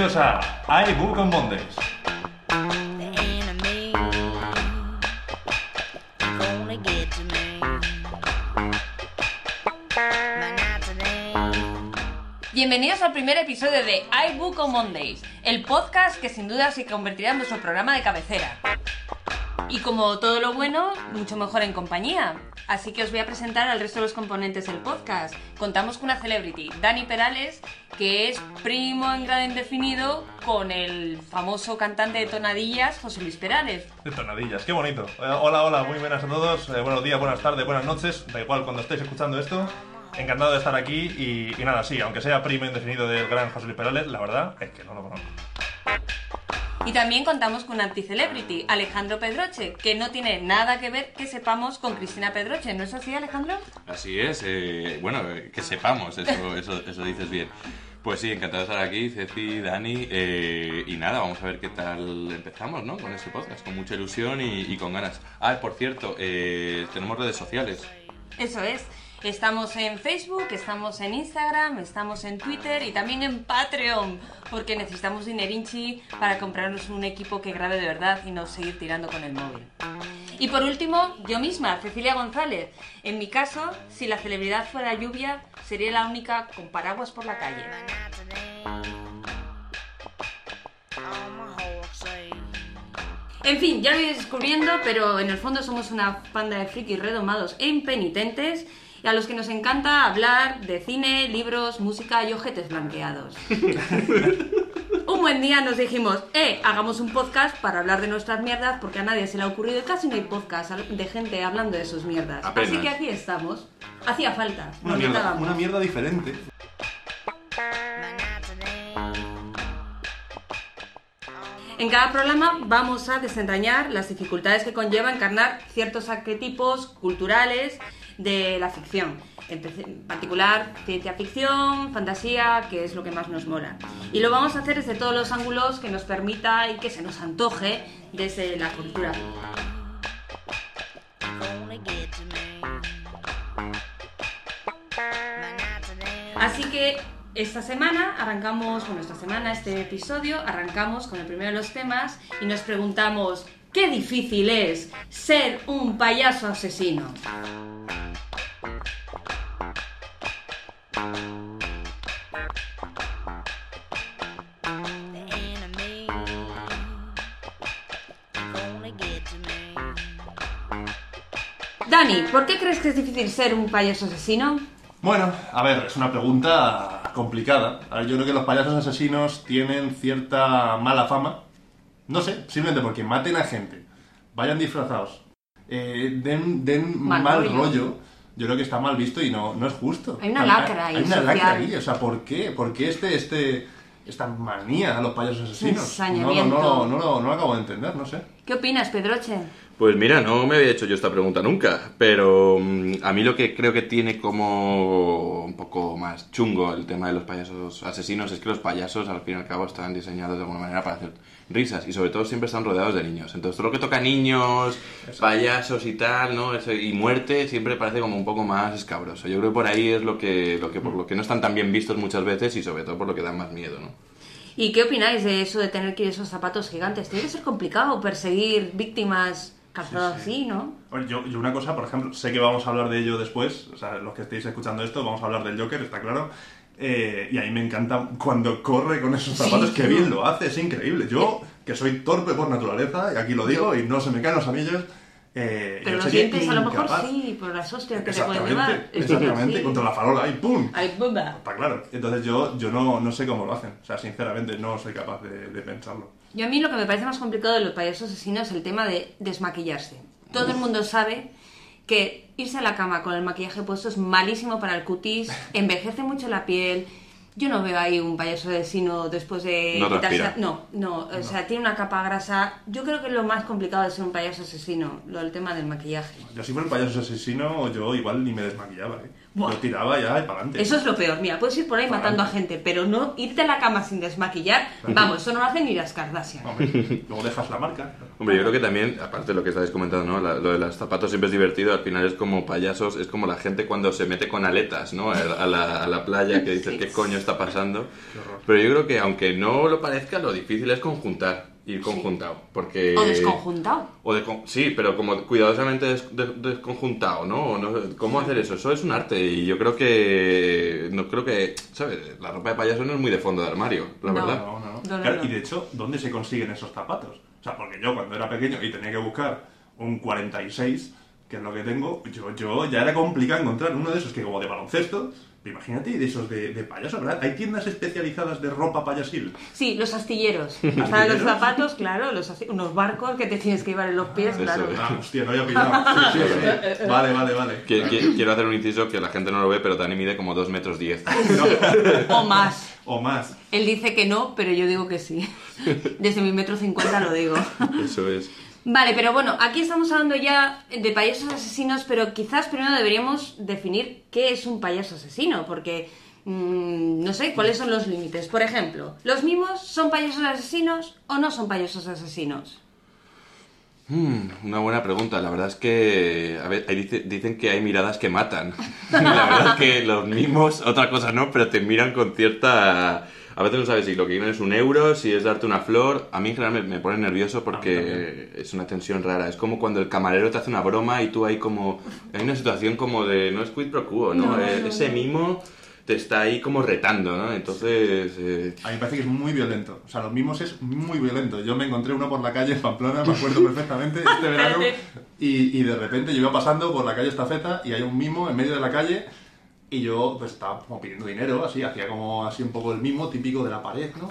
Bienvenidos a iBook on Mondays. Bienvenidos al primer episodio de iBook on Mondays, el podcast que sin duda se convertirá en nuestro programa de cabecera. Y como todo lo bueno, mucho mejor en compañía. Así que os voy a presentar al resto de los componentes del podcast. Contamos con una celebrity, Dani Perales, que es primo en grado indefinido con el famoso cantante de tonadillas, José Luis Perales. De tonadillas, qué bonito. Eh, hola, hola, muy buenas a todos. Eh, buenos días, buenas tardes, buenas noches. Da igual cuando estéis escuchando esto. Encantado de estar aquí y, y nada, sí, aunque sea primo indefinido del gran José Luis Perales, la verdad es que no lo conozco. Y también contamos con un anti-celebrity, Alejandro Pedroche, que no tiene nada que ver que sepamos con Cristina Pedroche. ¿No es así, Alejandro? Así es, eh, bueno, eh, que sepamos, eso, eso, eso dices bien. Pues sí, encantado de estar aquí, Ceci, Dani, eh, y nada, vamos a ver qué tal empezamos, ¿no? Con este podcast, con mucha ilusión y, y con ganas. Ah, por cierto, eh, tenemos redes sociales. Eso es. Estamos en Facebook, estamos en Instagram, estamos en Twitter y también en Patreon, porque necesitamos dinerinchi para comprarnos un equipo que grabe de verdad y no seguir tirando con el móvil. Y por último, yo misma, Cecilia González. En mi caso, si la celebridad fuera lluvia, sería la única con paraguas por la calle. En fin, ya lo iréis descubriendo, pero en el fondo somos una panda de frikis redomados e impenitentes y a los que nos encanta hablar de cine, libros, música y ojetes blanqueados. un buen día nos dijimos, eh, hagamos un podcast para hablar de nuestras mierdas porque a nadie se le ha ocurrido y casi no hay podcast de gente hablando de sus mierdas. Apenas. Así que aquí estamos. Hacía falta. Una mierda, una mierda diferente. En cada programa vamos a desentrañar las dificultades que conlleva encarnar ciertos arquetipos culturales de la ficción. En particular, ciencia ficción, fantasía, que es lo que más nos mola. Y lo vamos a hacer desde todos los ángulos que nos permita y que se nos antoje desde la cultura. Así que esta semana arrancamos, bueno, esta semana, este episodio, arrancamos con el primero de los temas y nos preguntamos, ¿qué difícil es ser un payaso asesino? Dani, ¿por qué crees que es difícil ser un payaso asesino? Bueno, a ver, es una pregunta complicada. A ver, yo creo que los payasos asesinos tienen cierta mala fama. No sé, simplemente porque maten a gente, vayan disfrazados, eh, den, den Mal mal, rollo. rollo. Yo creo que está mal visto y no, no es justo. Hay una lacra ahí Hay una social. lacra ahí. O sea, ¿por qué? ¿Por qué este, este, esta manía a los payasos asesinos? No, no, no, no, lo- no lo acabo de entender, no sé. ¿Qué opinas, Pedroche? Pues mira, no me había hecho yo esta pregunta nunca, pero mm, a mí lo que creo que tiene como un poco más chungo el tema de los payasos asesinos es que los payasos al fin y al cabo están diseñados de alguna manera para hacer risas y sobre todo siempre están rodeados de niños. Entonces todo lo que toca a niños, payasos y tal, ¿no? Eso- y muerte siempre parece como un poco más escabroso. Yo creo que por ahí es lo que, lo que por lo que no están tan bien vistos muchas veces y sobre todo por lo que dan más miedo, ¿no? ¿Y qué opináis de eso de tener que ir esos zapatos gigantes? Tiene que ser complicado perseguir víctimas calzadas así, ¿no? Yo, yo una cosa, por ejemplo, sé que vamos a hablar de ello después, o sea, los que estéis escuchando esto, vamos a hablar del Joker, está claro. Eh, y a mí me encanta cuando corre con esos Sí, zapatos, que no. bien lo hace, es increíble. Yo, que soy torpe por naturaleza, y aquí lo digo, y no se me caen los anillos, eh, Pero los dientes a lo mejor sí, por las hostias que te pueden llevar. Exactamente, Sí. contra la farola, y ¡pum! Ay. Está claro. Entonces yo, yo no, no sé cómo lo hacen, o sea, sinceramente no soy capaz de, de pensarlo. Yo a mí lo que me parece más complicado de los payasos asesinos es el tema de desmaquillarse. Todo el mundo sabe que irse a la cama con el maquillaje puesto es malísimo para el cutis, envejece mucho la piel. Yo no veo ahí un payaso asesino después de No quitarse-. No, no, o sea, tiene una capa grasa. Yo creo que lo más complicado de ser un payaso asesino, lo del tema del maquillaje. Yo si fuera un payaso asesino, yo igual ni me desmaquillaba, ¿eh? Buah. Lo tiraba ya y para adelante. Eso es lo peor. Mira, puedes ir por ahí Para matando a gente, pero no irte a la cama sin desmaquillar. Vamos, eso no lo hacen ni las Kardashian. Hombre, luego dejas la marca. Hombre, yo creo que también, aparte de lo que estáis comentando, ¿no? La- lo de los zapatos siempre es divertido, al final es como payasos, es como la gente cuando se mete con aletas, ¿no? A la, a la playa que dices, ¿qué coño está pasando? Pero yo creo que aunque no lo parezca, lo difícil es conjuntar, ir conjuntado, porque... O desconjuntado. O de, sí, pero como cuidadosamente des- de- desconjuntado, ¿no? ¿Cómo hacer eso? Eso es un arte y yo creo que... No creo que... ¿Sabes? La ropa de payaso no es muy de fondo de armario, la No. verdad. No, no, Claro, no. Y de hecho, ¿dónde se consiguen esos zapatos? O sea, porque yo cuando era pequeño y tenía que buscar un 46, que es lo que tengo, yo, yo ya era complicado encontrar uno de esos que como de baloncesto, imagínate, de esos de, de payaso, ¿verdad? Hay tiendas especializadas de ropa payasil. Sí, los astilleros. Para los ¿Astilleros? zapatos, claro, los unos barcos que te tienes que llevar en los pies, claro. Ah, hostia, no había pillado. Sí, sí, sí. Vale, vale, vale. Qui- qui- Quiero hacer un inciso que la gente no lo ve, pero Dani mide como 2 metros 10. O más. O más. Él dice que no, pero yo digo que sí. Desde mi metro cincuenta lo digo. Eso es. Vale, pero bueno, aquí estamos hablando ya de payasos asesinos, pero quizás primero deberíamos definir qué es un payaso asesino, porque mm, no sé cuáles son los límites. Por ejemplo, ¿los mimos son payasos asesinos o no son payasos asesinos? Hmm, una buena pregunta. La verdad es que a ver, dicen que hay miradas que matan. La verdad es que los mimos, otra cosa no, pero te miran con cierta... A veces no sabes si lo que quieren es un euro, si es darte una flor. A mí en general me, me pone nervioso porque es una tensión rara. Es como cuando el camarero te hace una broma y tú hay como... Hay una situación como de... No es quid pro quo, ¿no? No, Eh, no, Ese mimo te está ahí como retando, ¿no? Entonces... eh, A mí me parece que es muy violento. O sea, los mismos es muy violento. Yo me encontré uno por la calle en Pamplona, me acuerdo perfectamente, este verano. Y, y de repente yo iba pasando por la calle Estafeta y hay un mimo en medio de la calle. Y yo pues estaba como pidiendo dinero, así, hacía como así un poco el mimo típico de la pared, ¿no?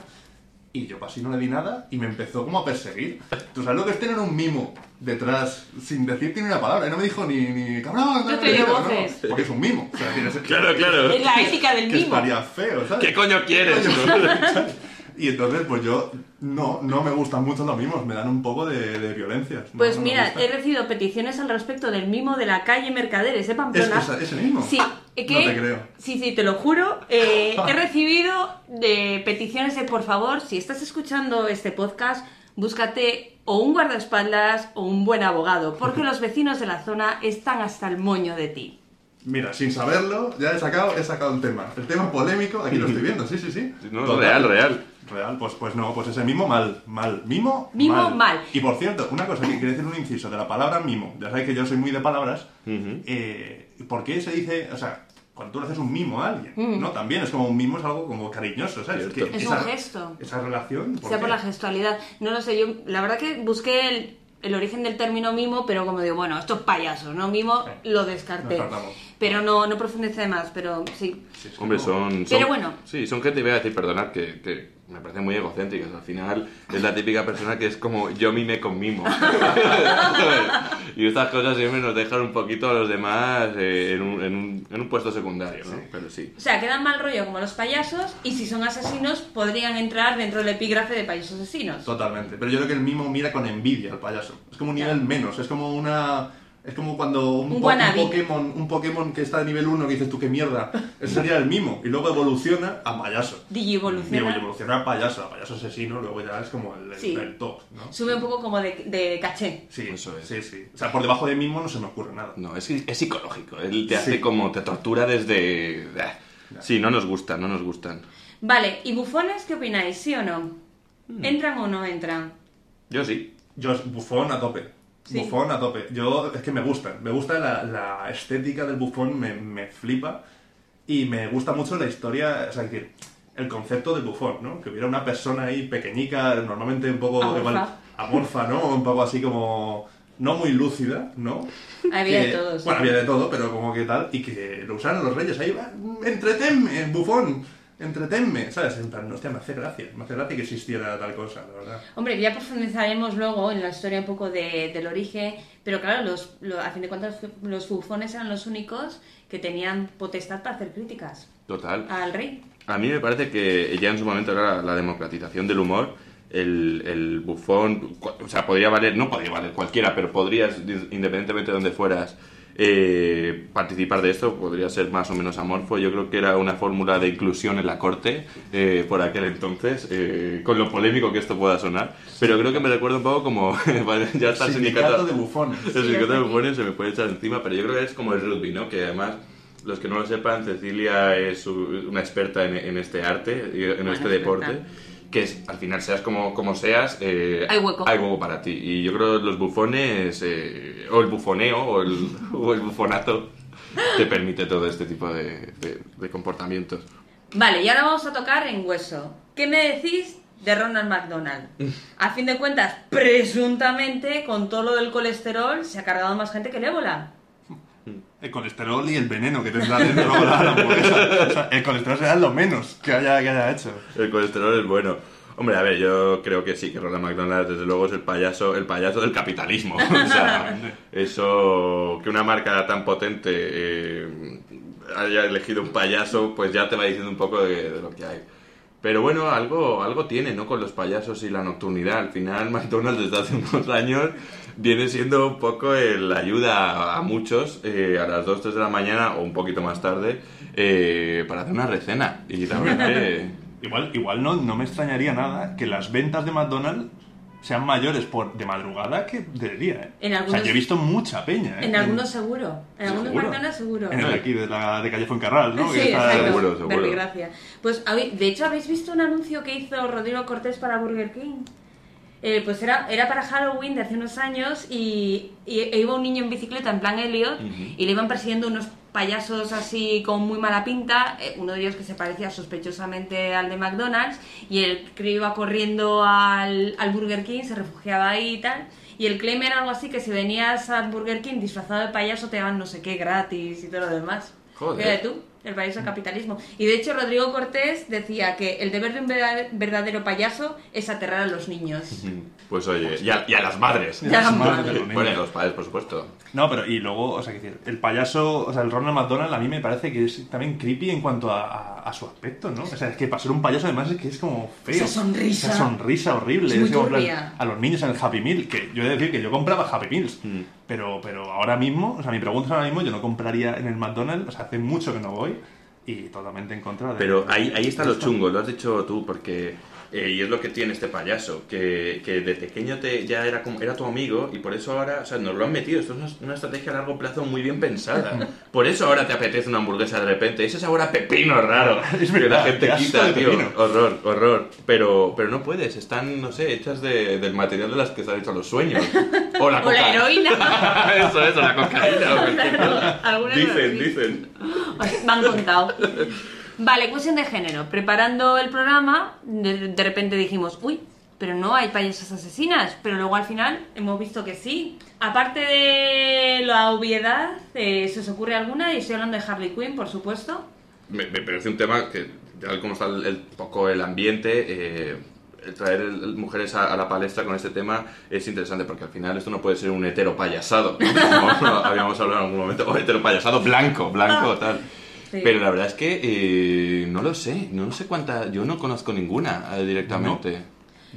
Y yo así no le di nada y me empezó como a perseguir. ¿Tú sabes lo que es tener un mimo detrás sin decirte ni una palabra? Y no me dijo ni, ni cabrón, No te dio dinero", voces. Porque es un mimo. O sea, tienes, Claro, claro. Es la ética del que mimo. estaría feo, ¿sabes? ¿Qué coño quieres? Y entonces, pues yo no, no me gustan mucho los mimos, me dan un poco de, de violencia. No- Pues no mira, he recibido peticiones al respecto del mimo de la calle Mercaderes de Pamplona. ¿Es ese mismo? Sí, eh, que, No te creo. Sí, sí, te lo juro. Eh, he recibido de peticiones de, por favor, si estás escuchando este podcast, búscate o un guardaespaldas o un buen abogado, porque los vecinos de la zona están hasta el moño de ti. Mira, sin saberlo, ya he sacado, he sacado el tema. El tema polémico, aquí lo estoy viendo, sí, sí, sí. No, Total. real, real. Real, pues, pues no, pues ese mimo mal, mal. Mimo, Mimo, mal. Y por cierto, una cosa que quiero decir un inciso de la palabra mimo. Ya sabéis que yo soy muy de palabras. Eh, ¿Por qué se dice, o sea, cuando tú le haces un mimo a alguien, Mm. ¿no? También es como un mimo, es algo como cariñoso, ¿sabes? Cierto. Que Es esa- un gesto. Esa relación. sea qué? por la gestualidad. No lo sé, yo la verdad que busqué el, el origen del término mimo, pero como digo, bueno, estos payasos, ¿no? Mimo Sí. lo descarté. Pero no, no profundicé más, pero sí. Sí, es Hombre, como- son, Pero bueno. Sí, son gente, voy a decir, perdonad, que, que me parecen muy egocéntricas. Al final es la típica persona que es como yo mime con mimo. y estas cosas siempre nos dejan un poquito a los demás eh, en, un, en, un, en un puesto secundario, ¿no? Pero sí. O sea, quedan mal rollo como los payasos y si son asesinos podrían entrar dentro del epígrafe de payasos asesinos. Totalmente. Pero yo creo que el mimo mira con envidia al payaso. Es como un nivel Claro. menos. Es como una. Es como cuando un, Un po- wannabe. Pokémon, un Pokémon que está de nivel 1 que dices tú qué mierda. Ese sería el mimo. Y luego evoluciona a payaso. Digievoluciona. evoluciona a payaso, a payaso asesino, luego ya es como el, Sí. el top, ¿no? Sube un poco como de, de caché. Sí, Eso es. sí, sí. O sea, por debajo de mimo no se me ocurre nada. No, es, es psicológico. Él te Sí. hace como, te tortura desde... Sí, no nos gustan, no nos gustan. Vale, ¿y bufones qué opináis? ¿Sí o no? Hmm. ¿Entran o no entran? Yo sí. Yo, bufón a tope. Sí. Bufón a tope. Yo, es que me gusta. Me gusta la, la estética del bufón, me, me flipa. Y me gusta mucho la historia, o sea, que el concepto del bufón, ¿no? Que hubiera una persona ahí pequeñica, normalmente un poco Amorfa. igual amorfa, ¿no? Un poco así como no muy lúcida, ¿no? Había Que- de todo, sí. Bueno, había de todo, pero como que tal, y que lo usaran los reyes ahí, "Va, entretenme, bufón, entretenme, ¿sabes? En plan, hostia, me hace gracia, me hace gracia que existiera tal cosa, la verdad. Hombre, ya profundizaremos luego en la historia un poco de- del origen, pero claro, los, lo- a fin de cuentas los bufones eran los únicos que tenían potestad para hacer críticas Total. al rey. A mí me parece que ya en su momento era la, la democratización del humor. El, el bufón, o sea, podría valer, no podría valer cualquiera, pero podrías, independientemente de donde fueras, eh, participar de esto podría ser más o menos amorfo. Yo creo que era una fórmula de inclusión en la corte eh, por aquel entonces, eh, con lo polémico que esto pueda sonar. Pero creo que me recuerda un poco como ya está el Sindicato de bufones. el sindicato de bufones se me puede echar encima, pero yo creo que es como el rugby, ¿no? Que además, los que no lo sepan, Cecilia es una experta en, en este arte, y en Bueno, este deporte. experta. Que es, al final, seas como, como seas, eh, Hay hueco. hay hueco para ti. Y yo creo que los bufones, eh, o el bufoneo, o el, o el bufonato, te permite todo este tipo de, de- de comportamientos. Vale, y ahora vamos a tocar en hueso. ¿Qué me decís de Ronald McDonald? A fin de cuentas, presuntamente, con todo lo del colesterol, se ha cargado más gente que el ébola. El colesterol y el veneno que tendrá dentro la la hamburguesa. O sea, el colesterol será lo menos que haya, que haya hecho. El colesterol es bueno. Hombre, a ver, yo creo que sí, que Ronald McDonald, desde luego, es el payaso, el payaso del capitalismo. O sea, eso, que una marca tan potente eh, haya elegido un payaso, pues ya te va diciendo un poco de, de lo que hay. Pero bueno, algo, algo tiene, ¿no? Con los payasos y la nocturnidad. Al final, McDonald's desde hace unos años viene siendo un poco el ayuda a muchos eh, a las 2, 3 de la mañana o un poquito más tarde eh, para hacer una recena. Y la verdad que... Igual, igual no, no me extrañaría nada que las ventas de McDonald's sean mayores por de madrugada que de día, ¿eh? En O sea, algunos- yo he visto mucha peña, ¿eh? En algunos seguro. En algunos. McDonald's seguro. En el de aquí, de, la, de Calle Fuencarral, ¿no? Sí, Que está- exacto. Seguro, seguro. Verbigracia. Pues, de hecho, ¿habéis visto un anuncio que hizo Rodrigo Cortés para Burger King? Eh, pues era, era para Halloween de hace unos años y, y- e iba un niño en bicicleta en plan Elliot y le iban persiguiendo unos payasos así con muy mala pinta, eh, uno de ellos que se parecía sospechosamente al de McDonald's y el que iba corriendo al, al Burger King, se refugiaba ahí y tal. Y el claim era algo así que si venías al Burger King disfrazado de payaso te daban no sé qué gratis y todo lo demás. Joder. Fíjate tú, el payaso del capitalismo. Y de hecho Rodrigo Cortés decía que el deber de un verda- verdadero payaso es aterrar a los niños. Pues oye, y a, y a las madres. Y a las madres. madres. los Bueno, los padres, por supuesto. No, pero y luego, o sea, el payaso, o sea, el Ronald McDonald a mí me parece que es también creepy en cuanto a, a- a su aspecto, ¿no? O sea, es que para ser un payaso además es que es como feo. Esa sonrisa. Esa sonrisa horrible. Es muy turbia. a los niños en el Happy Meal, que yo he de decir que yo compraba Happy Meals, Mm. Pero, pero ahora mismo, o sea, mi pregunta es ahora mismo, yo no compraría en el McDonald's, o sea, hace mucho que no voy y totalmente en contra de... Pero ahí, ahí está lo chungo, lo has dicho tú, porque... eh, y es lo que tiene este payaso, que, que de pequeño te, ya era, como, era tu amigo y por eso ahora, o sea, nos lo han metido. Esto es una, una estrategia a largo plazo muy bien pensada. Por eso ahora te apetece una hamburguesa de repente. Ese sabor a pepino raro. Es que verdad, la gente quita, tío. pepino. Horror, horror. Pero, pero no puedes, están, no sé, hechas de- del material de las que se han hecho los sueños. O la, O la coca- heroína. eso es, o la cocaína. o Dicen, dicen. Me han contado. Vale, cuestión de género. Preparando el programa, de, de repente dijimos, uy, pero no hay payasas asesinas. Pero luego al final hemos visto que sí. Aparte de la obviedad, eh, ¿se os ocurre alguna? Y estoy hablando de Harley Quinn, por supuesto. Me, me parece un tema que, tal como está el, el- poco el ambiente, eh, el traer el- mujeres a, a la palestra con este tema es interesante porque al final esto no puede ser un hetero payasado, ¿no? como habíamos hablado en algún momento, o hetero payasado blanco, blanco, tal. Sí. Pero la verdad es que eh, no lo sé, no sé cuánta, yo no conozco ninguna eh, directamente.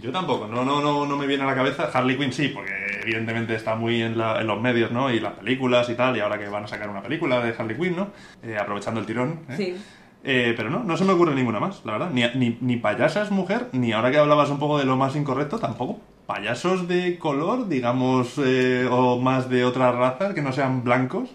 Yo tampoco, no, no, no, no me viene a la cabeza. Harley Quinn sí, porque evidentemente está muy en, la- en los medios, ¿no? Y las películas y tal, y ahora que van a sacar una película de Harley Quinn, ¿no? Eh, aprovechando el tirón. ¿eh? Sí. Eh, pero no, no se me ocurre ninguna más, la verdad. Ni, ni, ni payasas mujer, ni ahora que hablabas un poco de lo más incorrecto, tampoco. Payasos de color, digamos, eh, o más de otras razas que no sean blancos,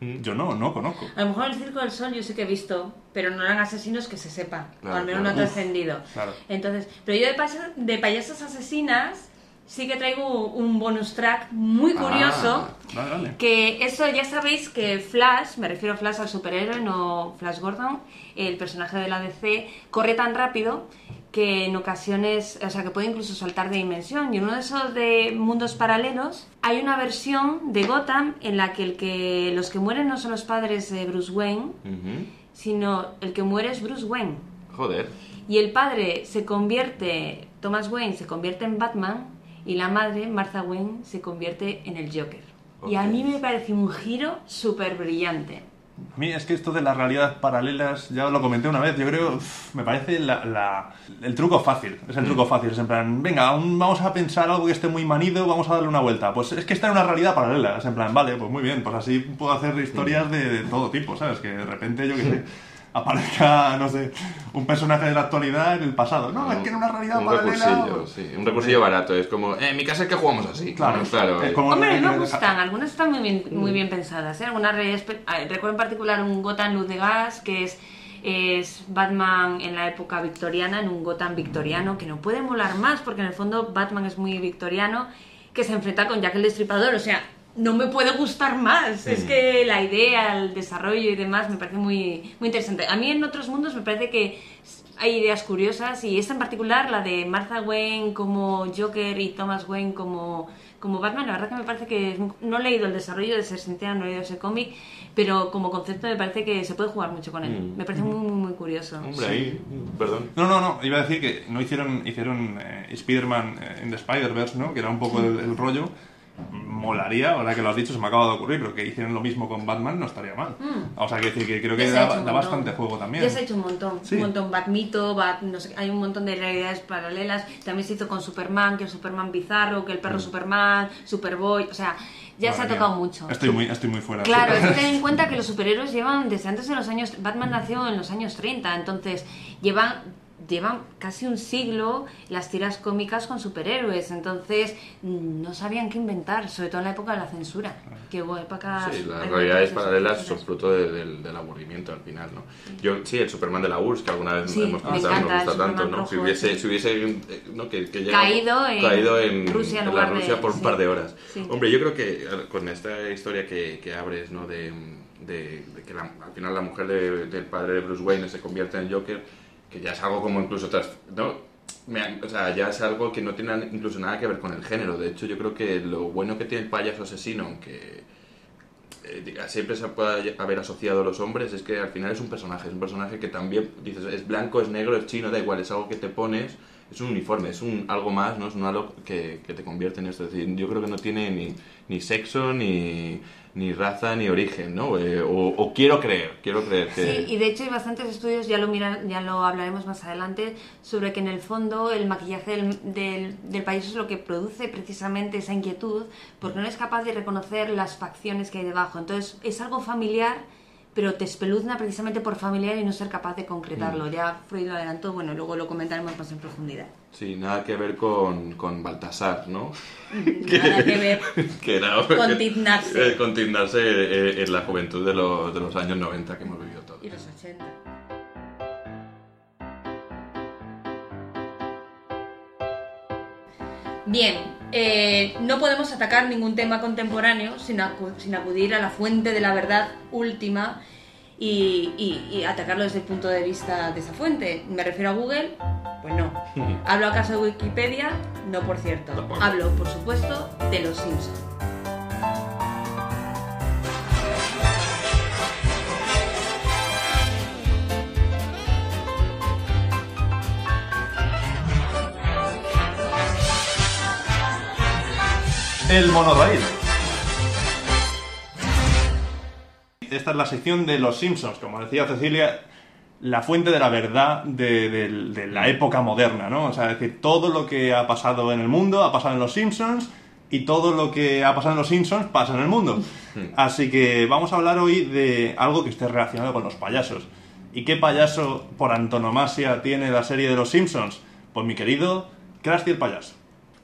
yo no, no conozco. A lo mejor el Circo del Sol yo sí que he visto, pero no eran asesinos que se sepa, Claro, o al menos claro. no ha trascendido. claro. Entonces, pero yo de, pasa- de payasas asesinas sí que traigo un bonus track muy Ah. curioso. Vale, vale. Que eso ya sabéis que Flash, me refiero a Flash al superhéroe, no Flash Gordon, el personaje de la DC, corre tan rápido que en ocasiones, o sea, que puede incluso saltar de dimensión. Y en uno de esos de mundos paralelos hay una versión de Gotham en la que, el que los que mueren no son los padres de Bruce Wayne, sino el que muere es Bruce Wayne. Joder. Y el padre se convierte, Thomas Wayne se convierte en Batman y la madre, Martha Wayne, se convierte en el Joker. Y a mí me parece un giro súper brillante. A mí es que esto de las realidades paralelas, ya os lo comenté una vez, yo creo, uf, me parece la- la- el truco fácil. Es el truco fácil, es en plan, venga, vamos a pensar algo que esté muy manido, vamos a darle una vuelta. Pues es que está en una realidad paralela, es en plan, vale, pues muy bien, pues así puedo hacer historias de, de todo tipo, ¿sabes? Que de repente, yo qué sé, aparezca, no sé, un personaje de la actualidad en el pasado. No, es que en una realidad un paralela... recursillo, sí, un recursillo barato. Es como, eh, en mi casa es que jugamos así. Claro, claro. es eh. como- Hombre, me eh, gustan, algunas están muy bien, muy bien pensadas. ¿eh? Algunas ah, recuerdo en particular un Gotham Luz de Gas, que es, es Batman en la época victoriana, en un Gotham victoriano, que no puede molar más, porque en el fondo Batman es muy victoriano, que se enfrenta con Jack el Destripador, o sea, no me puede gustar más. Es que la idea, el desarrollo y demás me parece muy, muy interesante. A mí en otros mundos me parece que hay ideas curiosas y esta en particular, la de Martha Wayne como Joker y Thomas Wayne como, como Batman, la verdad que me parece que es muy- no he leído el desarrollo de ser sincera, no he leído ese cómic, pero como concepto me parece que se puede jugar mucho con él. Mm. Me parece muy, muy, muy curioso. Hombre, ahí, perdón. No, no, no, iba a decir que no hicieron, hicieron eh, Spider-Man eh, in the Spider-Verse, ¿no? Que era un poco el, el rollo. Molaría, ahora que lo has dicho, se me acaba de ocurrir, pero que hicieron lo mismo con Batman no estaría mal. O sea, que, decir que creo que Mm. Da, bastante juego también. Ya se ha hecho un montón, Sí. un montón Batmito, Bat, no sé, hay un montón de realidades paralelas. También se hizo con Superman, que el Superman bizarro, que el perro Superman, Superboy, o sea, ya se ha Mm. Tocado mía. mucho. Estoy muy, estoy muy fuera. Claro, es que ten en cuenta que los superhéroes llevan desde antes de los años. Batman nació en los años 30, entonces llevan llevan casi un siglo las tiras cómicas con superhéroes, entonces mm, no sabían qué inventar, sobre todo en la época de la censura, que hubo épocas... Sí, las realidades paralelas son fruto de- del, del aburrimiento al final, ¿no? Yo, sí, el Superman de la URSS, que alguna vez Sí, hemos me comentado, encanta me gusta tanto, ¿no? Si hubiese, sí. si hubiese eh, ¿no? que, que llega- Caído en caído en, Rusia en en la de- Rusia por un sí. par de horas. Sí. Hombre, yo creo que con esta historia que, que abres, ¿no? De, de- de que la- al final la mujer de- del padre de Bruce Wayne se convierte en Joker, que ya es algo como incluso tras... ¿no? Me- o sea, ya es algo que no tiene incluso nada que ver con el género. De hecho, yo creo que lo bueno que tiene el payaso asesino, aunque eh, siempre se puede haber asociado a los hombres, es que al final es un personaje. Es un personaje que también, dices, es blanco, es negro, es chino, da igual, es algo que te pones, es un uniforme, es un algo más, ¿no? Es un algo que, que te convierte en esto. Es decir, yo creo que no tiene ni, ni sexo, ni, ni raza, ni origen, ¿no? Eh, o, o quiero creer, quiero creer que... Sí, y de hecho hay bastantes estudios, ya lo miran, ya lo hablaremos más adelante, sobre que en el fondo el maquillaje del, del, del payaso es lo que produce precisamente esa inquietud, porque no es capaz de reconocer las facciones que hay debajo. Entonces es algo familiar, pero te espeluzna precisamente por familiar y no ser capaz de concretarlo. Mm. Ya Freud lo adelantó, bueno, luego lo comentaremos más en profundidad. Sí, nada que ver con, con Baltasar, ¿no? Nada que ver. que era, Con tiznarse. eh, con tiznarse, eh, en la juventud de los, de los años 90 que hemos vivido todos. Y los 80. Bien, eh, no podemos atacar ningún tema contemporáneo sin, acu- sin acudir a la fuente de la verdad última y, y- y atacarlo desde el punto de vista de esa fuente. ¿Me refiero a Google? Pues no. ¿Hablo acaso de Wikipedia? No, por cierto. Hablo, por supuesto, de los Simpsons. El monorail. Esta es la sección de los Simpsons, como decía Cecilia, la fuente de la verdad de, de- de la época moderna, ¿no? O sea, es decir, todo lo que ha pasado en el mundo ha pasado en los Simpsons y todo lo que ha pasado en los Simpsons pasa en el mundo. Así que vamos a hablar hoy de algo que esté relacionado con los payasos. ¿Y qué payaso por antonomasia tiene la serie de los Simpsons? Pues mi querido Krusty el payaso.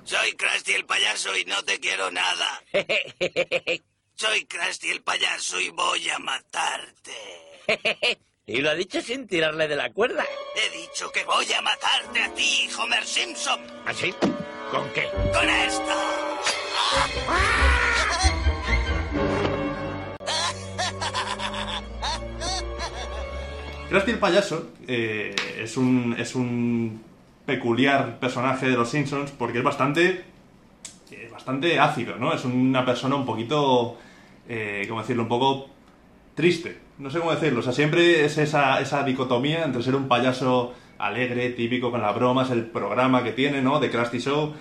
Soy Krusty el payaso y no te quiero nada. Soy Krusty el payaso y voy a matarte. Y lo ha dicho sin tirarle de la cuerda. He dicho que voy a matarte a ti, Homer Simpson. ¿Así? ¿Con qué? Con esto. Krusty el payaso eh, es, un, es un peculiar personaje de los Simpsons porque es bastante es bastante ácido, ¿no? Es una persona un poquito, eh, ¿cómo decirlo? Un poco triste. No sé cómo decirlo. O sea, siempre es esa, esa dicotomía entre ser un payaso alegre, típico con las bromas, el programa que tiene, ¿no? De Krusty Show.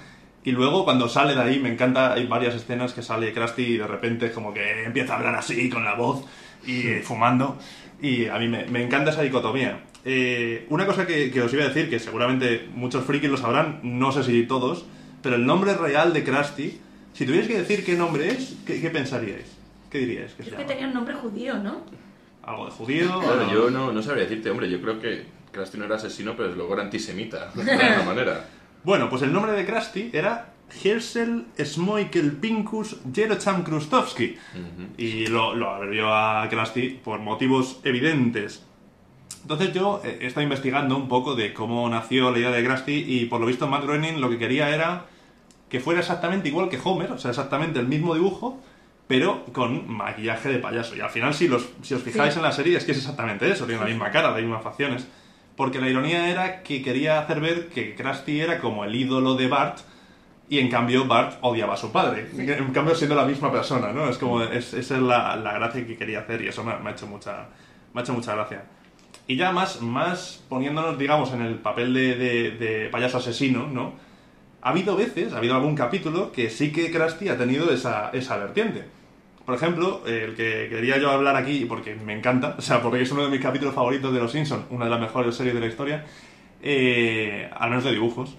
Y luego cuando sale de ahí, me encanta, hay varias escenas que sale Krusty y de repente como que empieza a hablar así con la voz y eh, fumando. Y a mí me, me encanta esa dicotomía. Eh, una cosa que, que os iba a decir, que seguramente muchos frikis lo sabrán, no sé si todos, pero el nombre real de Krusty, si tuvierais que decir qué nombre es, ¿qué, qué pensaríais? ¿Qué diríais que se Es que llama? tenía un nombre judío, ¿no? ¿Algo de judío? Claro, ¿O- yo no, no sabría decirte, hombre, yo creo que Krusty no era asesino, pero luego era antisemita, de alguna manera. Bueno, pues el nombre de Krusty era Hersel Smoikel Pinkus Jerocham Krustowski. Y lo, lo abrevió a Krusty por motivos evidentes. Entonces yo eh, he estado investigando un poco de cómo nació la idea de Krusty y por lo visto Matt Groening lo que quería era que fuera exactamente igual que Homer, o sea, exactamente el mismo dibujo, pero con maquillaje de payaso. Y al final, si, los, si os fijáis Sí. en la serie, es que es exactamente eso, tiene la misma cara, las mismas facciones. Porque la ironía era que quería hacer ver que Krusty era como el ídolo de Bart y en cambio Bart odiaba a su padre. En cambio siendo la misma persona, ¿no? Es como, es, esa es la, la gracia que quería hacer y eso me, me ha hecho mucha, me ha hecho mucha gracia. Y ya más, más poniéndonos, digamos, en el papel de, de- de payaso asesino, ¿no? Ha habido veces, ha habido algún capítulo que sí que Krusty ha tenido esa, esa vertiente. Por ejemplo, el que quería yo hablar aquí, porque me encanta, o sea, porque es uno de mis capítulos favoritos de Los Simpsons, una de las mejores series de la historia, eh, al menos de dibujos,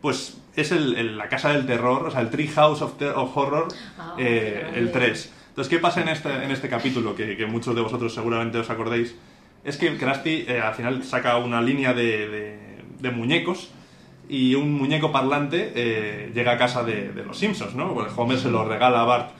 pues es el, el- la casa del terror, o sea, el Tree House of, of Horror, Ah, eh, el 3. Entonces, ¿qué pasa en este, en este capítulo? Que, que muchos de vosotros seguramente os acordéis. Es que Krusty eh, al final saca una línea de, de- de muñecos y un muñeco parlante eh, llega a casa de, de los Simpsons, ¿no? Pues Homer se lo regala a Bart.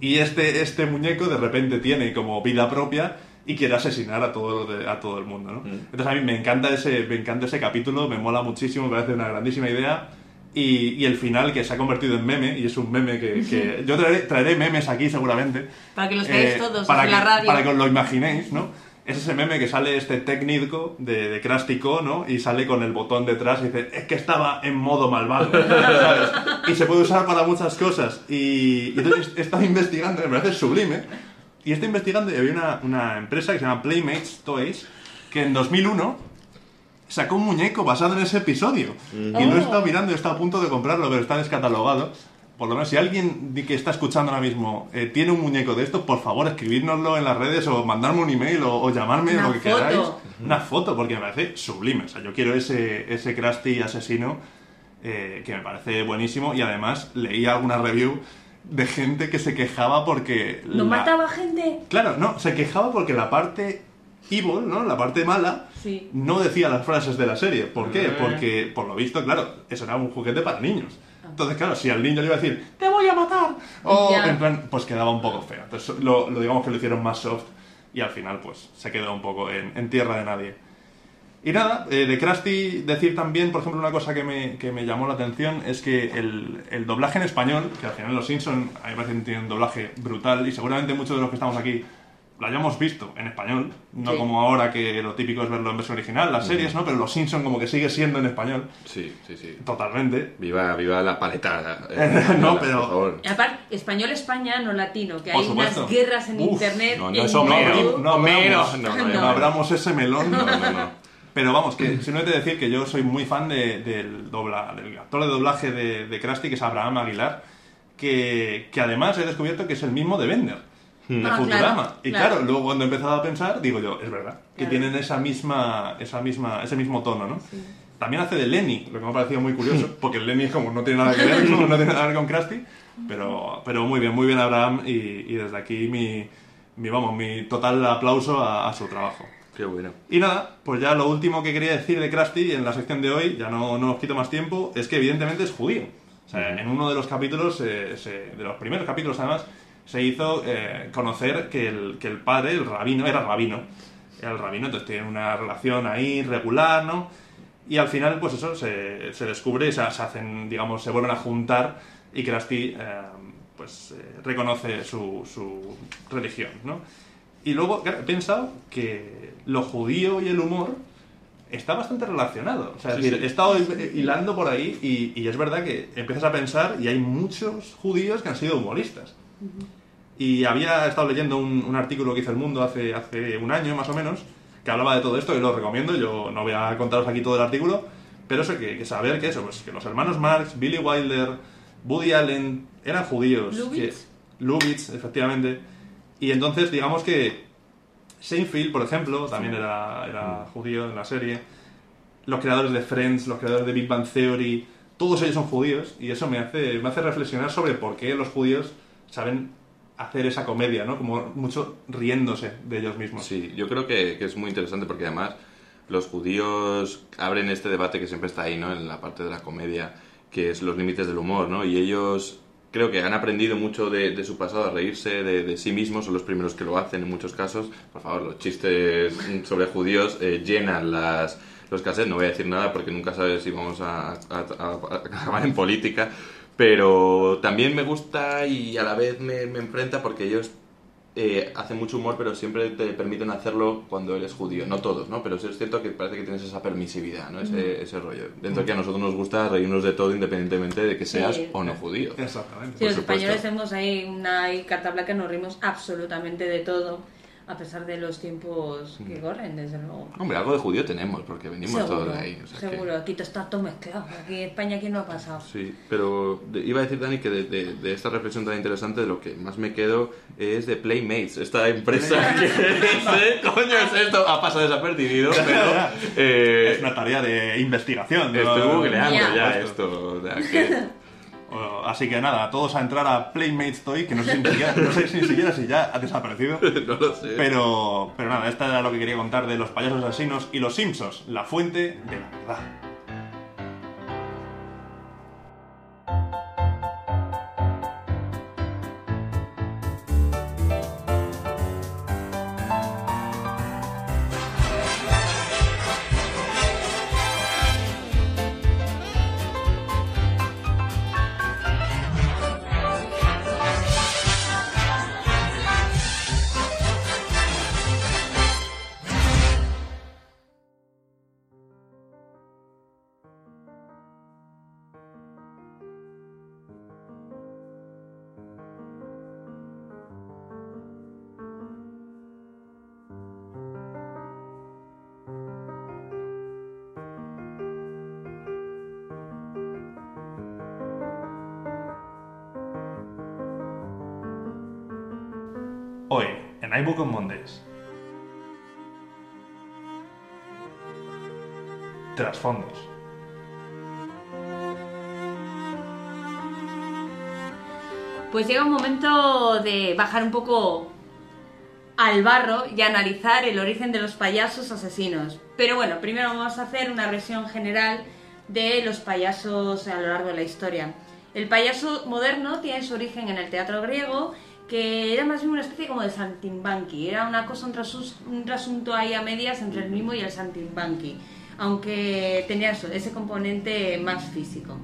Y este, este muñeco de repente tiene como vida propia y quiere asesinar a todo, de- a todo el mundo, ¿no? Entonces a mí me encanta, ese, me encanta ese capítulo, me mola muchísimo, me parece una grandísima idea. Y, y el final que se ha convertido en meme, y es un meme que, que yo traeré, traeré memes aquí seguramente. Para que los veáis todos Eh, para en la que- radio. Para que os lo imaginéis, ¿no? Es ese meme que sale este técnico de, de Krusty Co, ¿no? Y sale con el botón detrás y dice, es que estaba en modo malvado, ¿sabes? Y se puede usar para muchas cosas. Y, y entonces he estado investigando, me parece sublime. Y estoy investigando y había una, una empresa que se llama Playmates Toys, que en 2001 sacó un muñeco basado en ese episodio. Y lo he estado mirando estado a punto de comprarlo, pero está descatalogado. Por lo menos, si alguien que está escuchando ahora mismo eh, tiene un muñeco de esto, por favor, escribírnoslo en las redes o mandarme un email o, o llamarme, Una lo que foto. queráis. Una foto, porque me parece sublime. O sea, yo quiero ese, ese Krusty asesino eh, que me parece buenísimo. Y además, leí alguna review de gente que se quejaba porque... ¿No la- mataba gente? Claro, no, se quejaba porque la parte evil, ¿no? La parte mala, Sí. no decía las frases de la serie. ¿Por qué? Ah. Porque, por lo visto, claro, eso era un juguete para niños. Entonces, claro, si al niño le iba a decir, ¡te voy a matar! O, en plan, pues quedaba un poco feo. Entonces, lo, lo digamos que lo hicieron más soft y al final, pues, se quedó un poco en, en tierra de nadie. Y nada, eh, de Krusty decir también, por ejemplo, una cosa que me, que me llamó la atención es que el, el doblaje en español, que al final los Simpsons a mí me parece que tienen un doblaje brutal y seguramente muchos de los que estamos aquí lo hayamos visto en español, no Sí. como ahora que lo típico es verlo en versión original, las series, ¿no? Pero los Simpsons como que sigue siendo en español, Sí, sí, sí. totalmente. Viva, viva la paleta. eh, No, pero- aparte, español España, no latino, que hay unas guerras en Uf, internet. no, no, en eso abri- no Menos, no, no, no no. abramos ese melón. No, no, no. Pero vamos, que simplemente decir que yo soy muy fan de- del, dobla, del actor de doblaje de, de Krusty, que es Abraham Aguilar, que, que además he descubierto que es el mismo de Bender, de Ah, Futurama. claro, y claro. claro, luego cuando he empezado a pensar, digo yo, es verdad, que Claro. tienen esa misma, esa misma, ese mismo tono, ¿no? También hace de Lenny, lo que me ha parecido muy curioso, porque Lenny es como no tiene nada que ver, como no tiene nada que ver con Krusty, pero, pero muy bien, muy bien Abraham, y, y desde aquí mi, mi, vamos, mi total aplauso a- a su trabajo. Qué bueno. Y nada, pues ya lo último que quería decir de Krusty en la sección de hoy, ya no, no os quito más tiempo, es que evidentemente es judío. O sea, en uno de los capítulos, eh, se- de los primeros capítulos además, se hizo eh, conocer que el, que el padre, el rabino, era rabino. Era el rabino, entonces tienen una relación ahí regular, ¿no? Y al final, pues eso, se, se descubre, se, se hacen, digamos, se vuelven a juntar y Krusty, eh, pues, eh, reconoce su, su religión, ¿no? Y luego he pensado que lo judío y el humor está bastante relacionado. O sea, es decir, sí. he estado hilando por ahí y, y es verdad que empiezas a pensar y hay muchos judíos que han sido humoristas. Y había estado leyendo un, un artículo que hizo El Mundo hace, hace un año más o menos, que hablaba de todo esto y lo recomiendo. Yo no voy a contaros aquí todo el artículo, Pero eso que, que saber que eso, pues que los hermanos Marx, Billy Wilder, Woody Allen eran judíos. Lubitsch. que- Lubitsch, efectivamente. Y entonces, digamos que Seinfeld, por ejemplo, también era, era judío en la serie. Los creadores de Friends, los creadores de Big Bang Theory, todos ellos son judíos. Y eso me hace, me hace reflexionar sobre por qué los judíos saben hacer esa comedia, ¿no? Como mucho riéndose de ellos mismos. Sí, yo creo que, es muy interesante porque además los judíos abren este debate que siempre está ahí, ¿no? En la parte de la comedia, que es los límites del humor, ¿no? Y ellos creo que han aprendido mucho de, su pasado a reírse de, sí mismos, son los primeros que lo hacen en muchos casos. Por favor, los chistes sobre judíos eh, llenan las, los cassettes, no voy a decir nada porque nunca sabes si vamos a acabar en política, pero también me gusta y a la vez me, me enfrenta porque ellos eh, hacen mucho humor, pero siempre te permiten hacerlo cuando eres judío. No todos, ¿no? Pero sí es cierto que parece que tienes esa permisividad, ¿no? Ese, ese rollo. Dentro que a nosotros nos gusta reírnos de todo independientemente de que seas Sí. o no judío. Exactamente. Sí, los supuesto. españoles tenemos ahí una carta blanca, nos rimos absolutamente de todo, a pesar de los tiempos que corren, desde luego. Hombre, algo de judío tenemos, porque venimos todos de ahí. o sea que- seguro, aquí todo está todo mezclado. Aquí en España, ¿quién no ha pasado? Sí, pero de- iba a decir, Dani, que de, de- de esta reflexión tan interesante, de lo que más me quedo es de Playmates, esta empresa que dice, coño, es esto, ha pasado desapercibido, pero eh, Es una tarea de investigación. ¿no? estoy googleando Ya. ya esto. o sea que- Así que nada, todos a entrar a Playmates Toy, que no sé, ni siquiera, no sé ni siquiera si ya ha desaparecido. no lo sé. Pero, pero nada, esta era lo que quería contar de los payasos asesinos y los Simpsons, la fuente de la verdad. Trasfondos. Pues llega un momento de bajar un poco al barro y analizar el origen de los payasos asesinos. Pero bueno, primero vamos a hacer una versión general de los payasos a lo largo de la historia. El payaso moderno tiene su origen en el teatro griego, que era más bien una especie como de saltimbanqui. Era una cosa, un trasunto ahí a medias entre el mimo y el saltimbanqui, aunque tenía eso, ese componente más físico.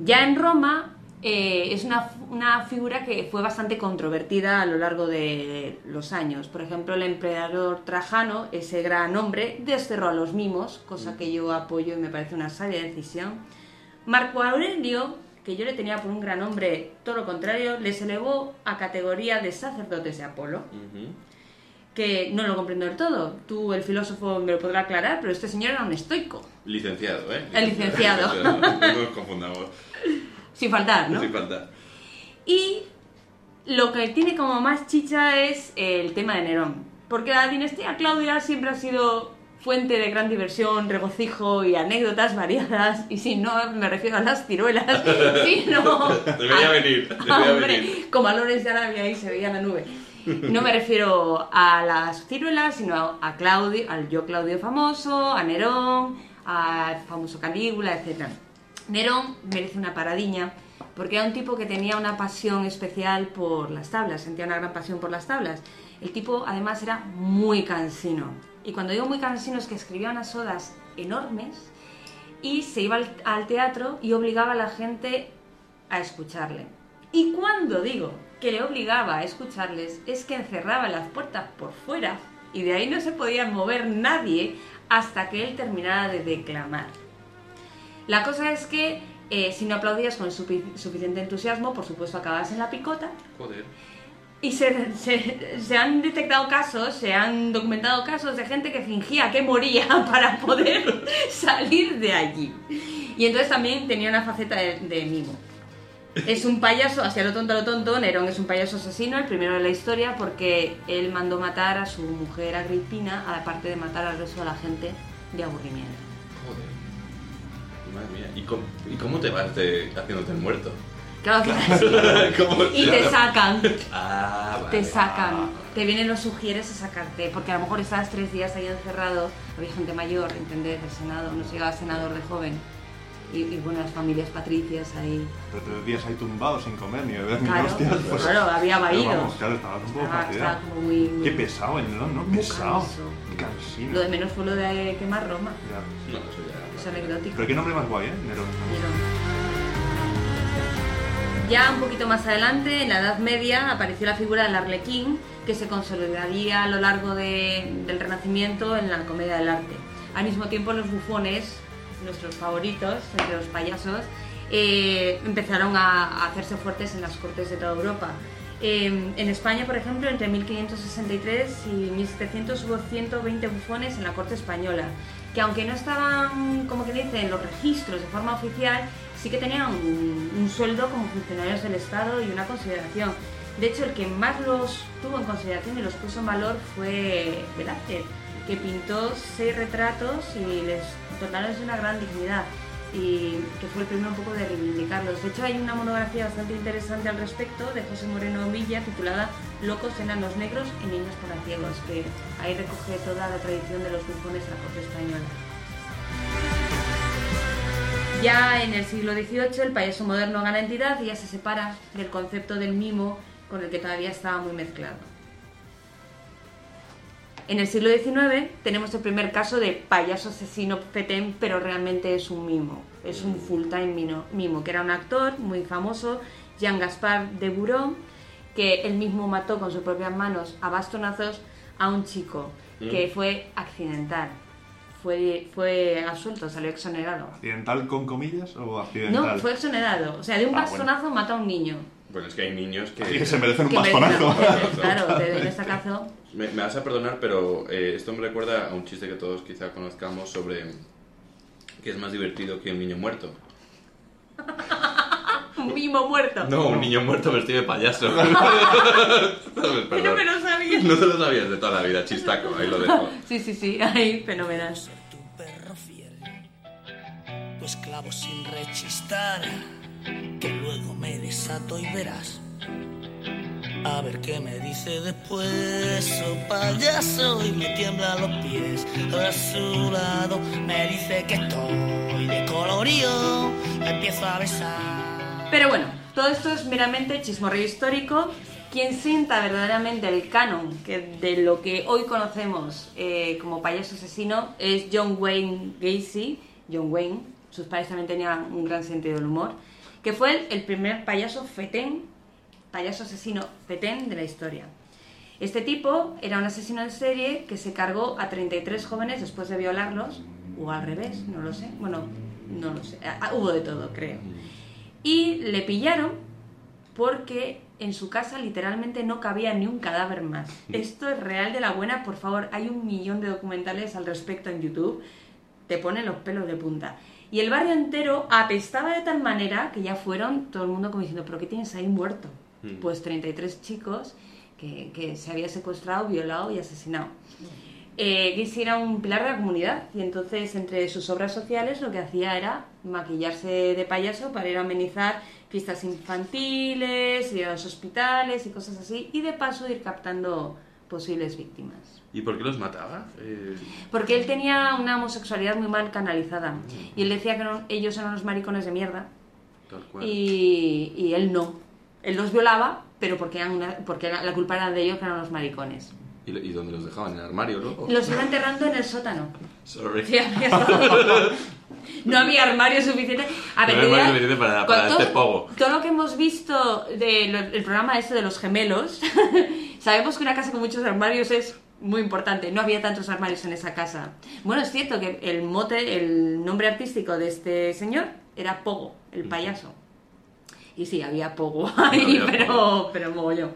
Ya en Roma eh, es una, una figura que fue bastante controvertida a lo largo de los años. Por ejemplo, el emperador Trajano, ese gran hombre, desterró a los mimos, cosa que yo apoyo y me parece una sabia decisión. Marco Aurelio, que yo le tenía por un gran hombre, todo lo contrario, les elevó a categoría de sacerdotes de Apolo. Que no lo comprendo del todo. Tú, el filósofo, me lo podrá aclarar, pero este señor era un estoico. Licenciado, ¿eh? El licenciado. No nos confundamos. Sin faltar, ¿no? Sin falta. Y lo que tiene como más chicha es el tema de Nerón. Porque la dinastía Claudia siempre ha sido fuente de gran diversión, regocijo y anécdotas variadas. Y si no me refiero a las ciruelas, sino. Debería a- venir, debería Hombre, venir. con valores de Arabia ahí se veía la nube. No me refiero a las ciruelas, sino a Claudio, al yo Claudio famoso, a Nerón, al famoso Calígula, etc. Nerón merece una paradiña porque era un tipo que tenía una pasión especial por las tablas, sentía una gran pasión por las tablas. El tipo además era muy cansino. Y cuando digo muy cansino es que escribía unas odas enormes y se iba al, al teatro y obligaba a la gente a escucharle. Y cuando digo que le obligaba a escucharles es que encerraba las puertas por fuera y de ahí no se podía mover nadie hasta que él terminara de declamar. La cosa es que eh, si no aplaudías con sufi- suficiente entusiasmo, por supuesto acababas en la picota Joder. Y se, se- se han detectado casos, se han documentado casos de gente que fingía que moría para poder salir de allí. Y entonces también tenía una faceta de, de mimo. Es un payaso, hacia lo tonto lo tonto, Nerón es un payaso asesino, el primero de la historia, porque él mandó matar a su mujer Agripina, aparte de matar al resto de la gente de aburrimiento. Joder. Madre mía. ¿Y cómo, y cómo te vas de, haciéndote el muerto? Claro que ¿Cómo Y te sacan, Ah, vale. te sacan, te vienen los sugieres a sacarte, porque a lo mejor estabas tres días ahí encerrado, había gente mayor, ¿entendés? Del Senado, no llegaba senador de joven, y, y bueno, las familias patricias ahí. Pero tres días ahí tumbado sin comer ni beber ni Claro, hostias. Pues, claro, había vaído. Vamos, claro, estabas un poco Estaba, fastidiado. estaba muy, muy- Qué pesado, ¿no? ¿no? Pesado. canso. Qué cansino. Lo de menos fue lo de quemar Roma, Ya. No, eso ya. es anecdótico. Pero qué nombre más guay, ¿eh? Nerón. Ya un poquito más adelante, en la Edad Media, apareció la figura del arlequín, que se consolidaría a lo largo de- del Renacimiento en la comedia del arte. Al mismo tiempo, los bufones, nuestros favoritos entre los payasos, eh, empezaron a, a hacerse fuertes en las cortes de toda Europa. Eh, en España, por ejemplo, entre 1563 y 1700 hubo 120 bufones en la corte española, que aunque no estaban, como que dice, en los registros de forma oficial, sí que tenían un, un sueldo como funcionarios del Estado y una consideración. De hecho, el que más los tuvo en consideración y los puso en valor fue Velázquez, que pintó seis retratos y les de una gran dignidad y que fue el primero un poco de reivindicarlos. De hecho, hay una monografía bastante interesante al respecto de José Moreno Villa titulada Locos, enanos negros y niños paraciegos, que ahí recoge toda la tradición de los bufones de la corte española. Ya en el siglo XVIII el payaso moderno gana entidad y ya se separa del concepto del mimo con el que todavía estaba muy mezclado. En el siglo XIX tenemos el primer caso de payaso asesino petén, pero realmente es un mimo, es un full-time mimo, que era un actor muy famoso, Jean Gaspard de Buron, que él mismo mató con sus propias manos a bastonazos a un chico, que fue accidental. Fue, fue absuelto, salió exonerado. ¿Accidental con comillas o accidental? No, fue exonerado. O sea, de un Ah, bastonazo mata a un niño. Bueno, es que hay niños que... Sí, que se merecen un bastonazo. Claro, de- en este caso. Me, me vas a perdonar, pero eh, esto me recuerda a un chiste que todos quizá conozcamos sobre que es más divertido que un niño muerto. Un mimo muerto. No, un niño muerto vestido de payaso. Pero Perdón. me lo sabía. No te lo sabías de toda la vida, chistaco, ahí lo dejo. Sí, sí, sí, ahí, fenomenal. tu perro fiel, tu esclavo sin rechistar, que luego me desato y verás. A ver qué me dice después, oh payaso, y me tiemblan los pies. A su lado me dice que estoy de colorío, me empiezo a besar. Pero bueno, todo esto es meramente chismorreo histórico. Quien sienta verdaderamente el canon que de lo que hoy conocemos eh, como payaso asesino es John Wayne Gacy. John Wayne, sus padres también tenían un gran sentido del humor, que fue el, primer payaso fetén, payaso asesino fetén de la historia. Este tipo era un asesino en serie que se cargó a 33 jóvenes después de violarlos, o al revés, no lo sé. Bueno, no lo sé. Ah, hubo de todo, creo. Y le pillaron porque en su casa literalmente no cabía ni un cadáver más. Esto es real de la buena, por favor, hay un millón de documentales al respecto en YouTube. Te ponen los pelos de punta. Y el barrio entero apestaba de tal manera que ya fueron todo el mundo como diciendo, ¿pero qué tienes ahí muerto? Mm. Pues 33 chicos que, que se había secuestrado, violado y asesinado. Eh, Gacy era un pilar de la comunidad y entonces entre sus obras sociales lo que hacía era maquillarse de payaso para ir a amenizar fiestas infantiles, ir a los hospitales y cosas así y de paso ir captando posibles víctimas. ¿Y por qué los mataba? Eh, Porque él tenía una homosexualidad muy mal canalizada y él decía que no- ellos eran unos maricones de mierda tal cual. y, y él no. Él los violaba, pero porque, eran una- porque la culpa era de ellos que eran los maricones. ¿Y, y dónde los dejaban? ¿En el armario, no? Los iba enterrando en el sótano. Sorry. Sí, había no había armario suficiente. A ver, No había suficiente para- para todo, este pogo. Todo lo que hemos visto del programa este de los gemelos, sabemos que una casa con muchos armarios es muy importante. No había tantos armarios en esa casa. Bueno, es cierto que el mote, el nombre artístico de este señor era Pogo, el payaso. Y sí, había Pogo ahí, Había pero, Pogo. pero mogollón.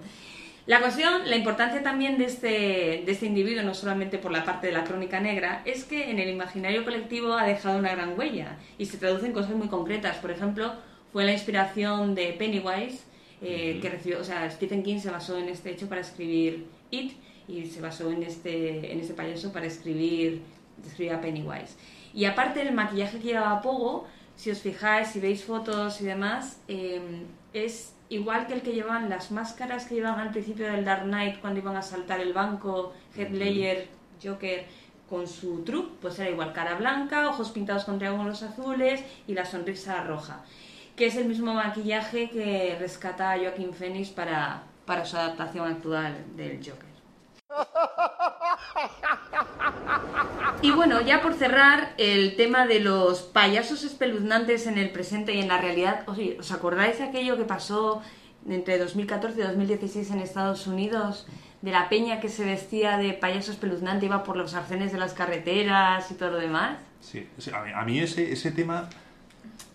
La cuestión, la importancia también de este, de este individuo, no solamente por la parte de la crónica negra, es que en el imaginario colectivo ha dejado una gran huella y se traduce en cosas muy concretas. Por ejemplo, fue la inspiración de Pennywise, eh, que recibió, o sea, Stephen King se basó en este hecho para escribir It y se basó en este, en este payaso para escribir, escribir a Pennywise. Y aparte el maquillaje que llevaba Pogo, si os fijáis, si veis fotos y demás, eh, es igual que el que llevaban las máscaras que llevaban al principio del Dark Knight cuando iban a saltar el banco, Heath Ledger, Joker, con su truc, pues era igual, cara blanca, ojos pintados con triángulos azules y la sonrisa roja, que es el mismo maquillaje que rescata a Joaquin Phoenix para, para su adaptación actual del Joker. Y bueno, ya por cerrar, el tema de los payasos espeluznantes en el presente y en la realidad. ¿os acordáis de aquello que pasó entre 2014 y 2016 en Estados Unidos? De la peña que se vestía de payaso espeluznante, iba por los arcenes de las carreteras y todo lo demás. Sí, a mí ese, ese tema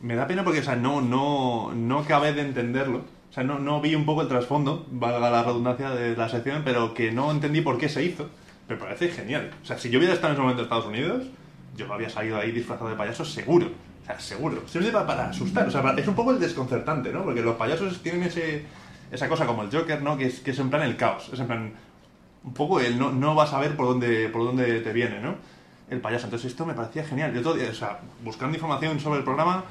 me da pena porque o sea, no, no, no acabé de entenderlo. Sea, no, no vi un poco el trasfondo, valga la redundancia de la sección, pero que no entendí por qué se hizo. Me parece genial. O sea, si yo hubiera estado en ese momento en Estados Unidos, yo habría salido ahí disfrazado de payaso seguro. O sea, seguro. Simplemente para, para asustar. O sea, es un poco el desconcertante, ¿no? Porque los payasos tienen ese, esa cosa como el Joker, ¿no? Que es, que es en plan el caos. Es en plan un poco el no, no vas a ver por dónde, por dónde te viene, ¿no? El payaso. Entonces esto me parecía genial. Yo todo, o sea, buscando información sobre el programa,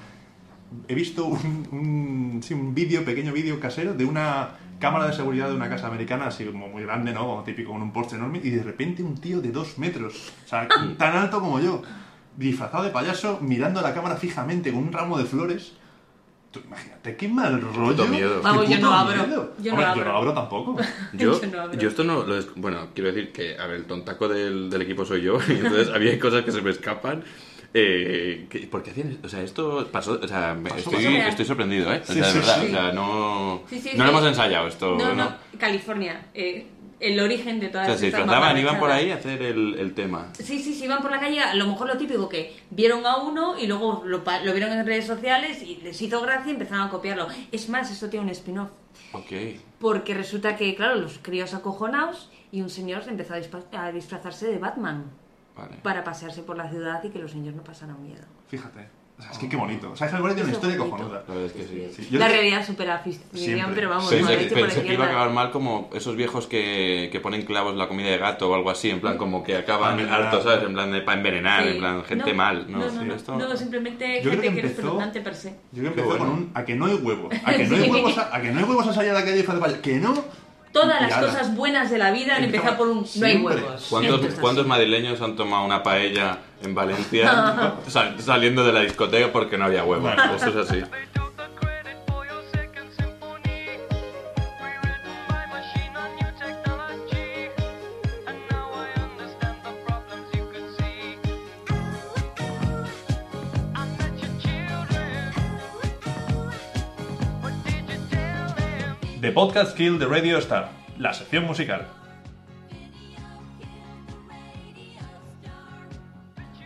he visto un, un, sí, un vídeo, pequeño vídeo casero de una cámara de seguridad de una casa americana, así como muy grande, ¿no? Como típico, con un poste enorme, y de repente un tío de dos metros, o sea, tan alto como yo, disfrazado de payaso, mirando la cámara fijamente con un ramo de flores. Tú, imagínate, qué mal rollo. miedo. qué Vamos, yo no abro. miedo. Yo no Hombre, abro. yo no abro tampoco. Yo, Yo no abro. yo esto no lo es, bueno, quiero decir que, a ver, el tontaco del, del equipo soy yo, y entonces había cosas que se me escapan. Eh, que- ¿Por qué hacían esto? O sea, esto pasó, o sea, me- Pasó, estoy, pasó. estoy sorprendido, ¿eh? O Sí, sea, de sí, verdad, sí. o sea, no, Sí, sí, no sí. lo hemos ensayado esto, No, ¿no? no, California. eh, el origen de O todas sea, se estas disfrazaban, iban por ahí a hacer el, el tema. Sí, sí, sí, iban por la calle, a lo mejor lo típico que vieron a uno y luego lo, pa- lo vieron en redes sociales y les hizo gracia y empezaron a copiarlo. Es más, esto tiene un spin-off. Ok. Porque resulta que, claro, los críos acojonados y un señor se empezó a disfrazarse de Batman Vale. para pasearse por la ciudad y que los niños no pasaran miedo. Fíjate. O sea, es que qué bonito. O sea, es que me parece una historia cojonuda. La verdad es que sí. Sí, la creo- realidad supera ficción, pero vamos, sí, hecho por Pensé que iba a acabar mal como esos viejos que, que ponen clavos en la comida de gato o algo así, en plan como que acaban Envenenar. hartos, ¿sabes? En plan de para envenenar, Sí. en plan gente No, mal, ¿no? No, no, no, esto- no, simplemente Yo creo gente que que, eres empezó- espeluznante per se. Yo creo que empezó con bueno. un a que no hay huevo. A que no hay huevos a, a que no hay huevos a salir a la calle y de. Que no. Todas las cosas buenas de la vida han Empezaba- empezado por un no hay Siempre. huevos. ¿Cuántos, Entonces, cuántos así. madrileños han tomado una paella en Valencia sal- saliendo de la discoteca porque no había huevos? Eso es así. The Podcast Kill the Radio Star, la sección musical.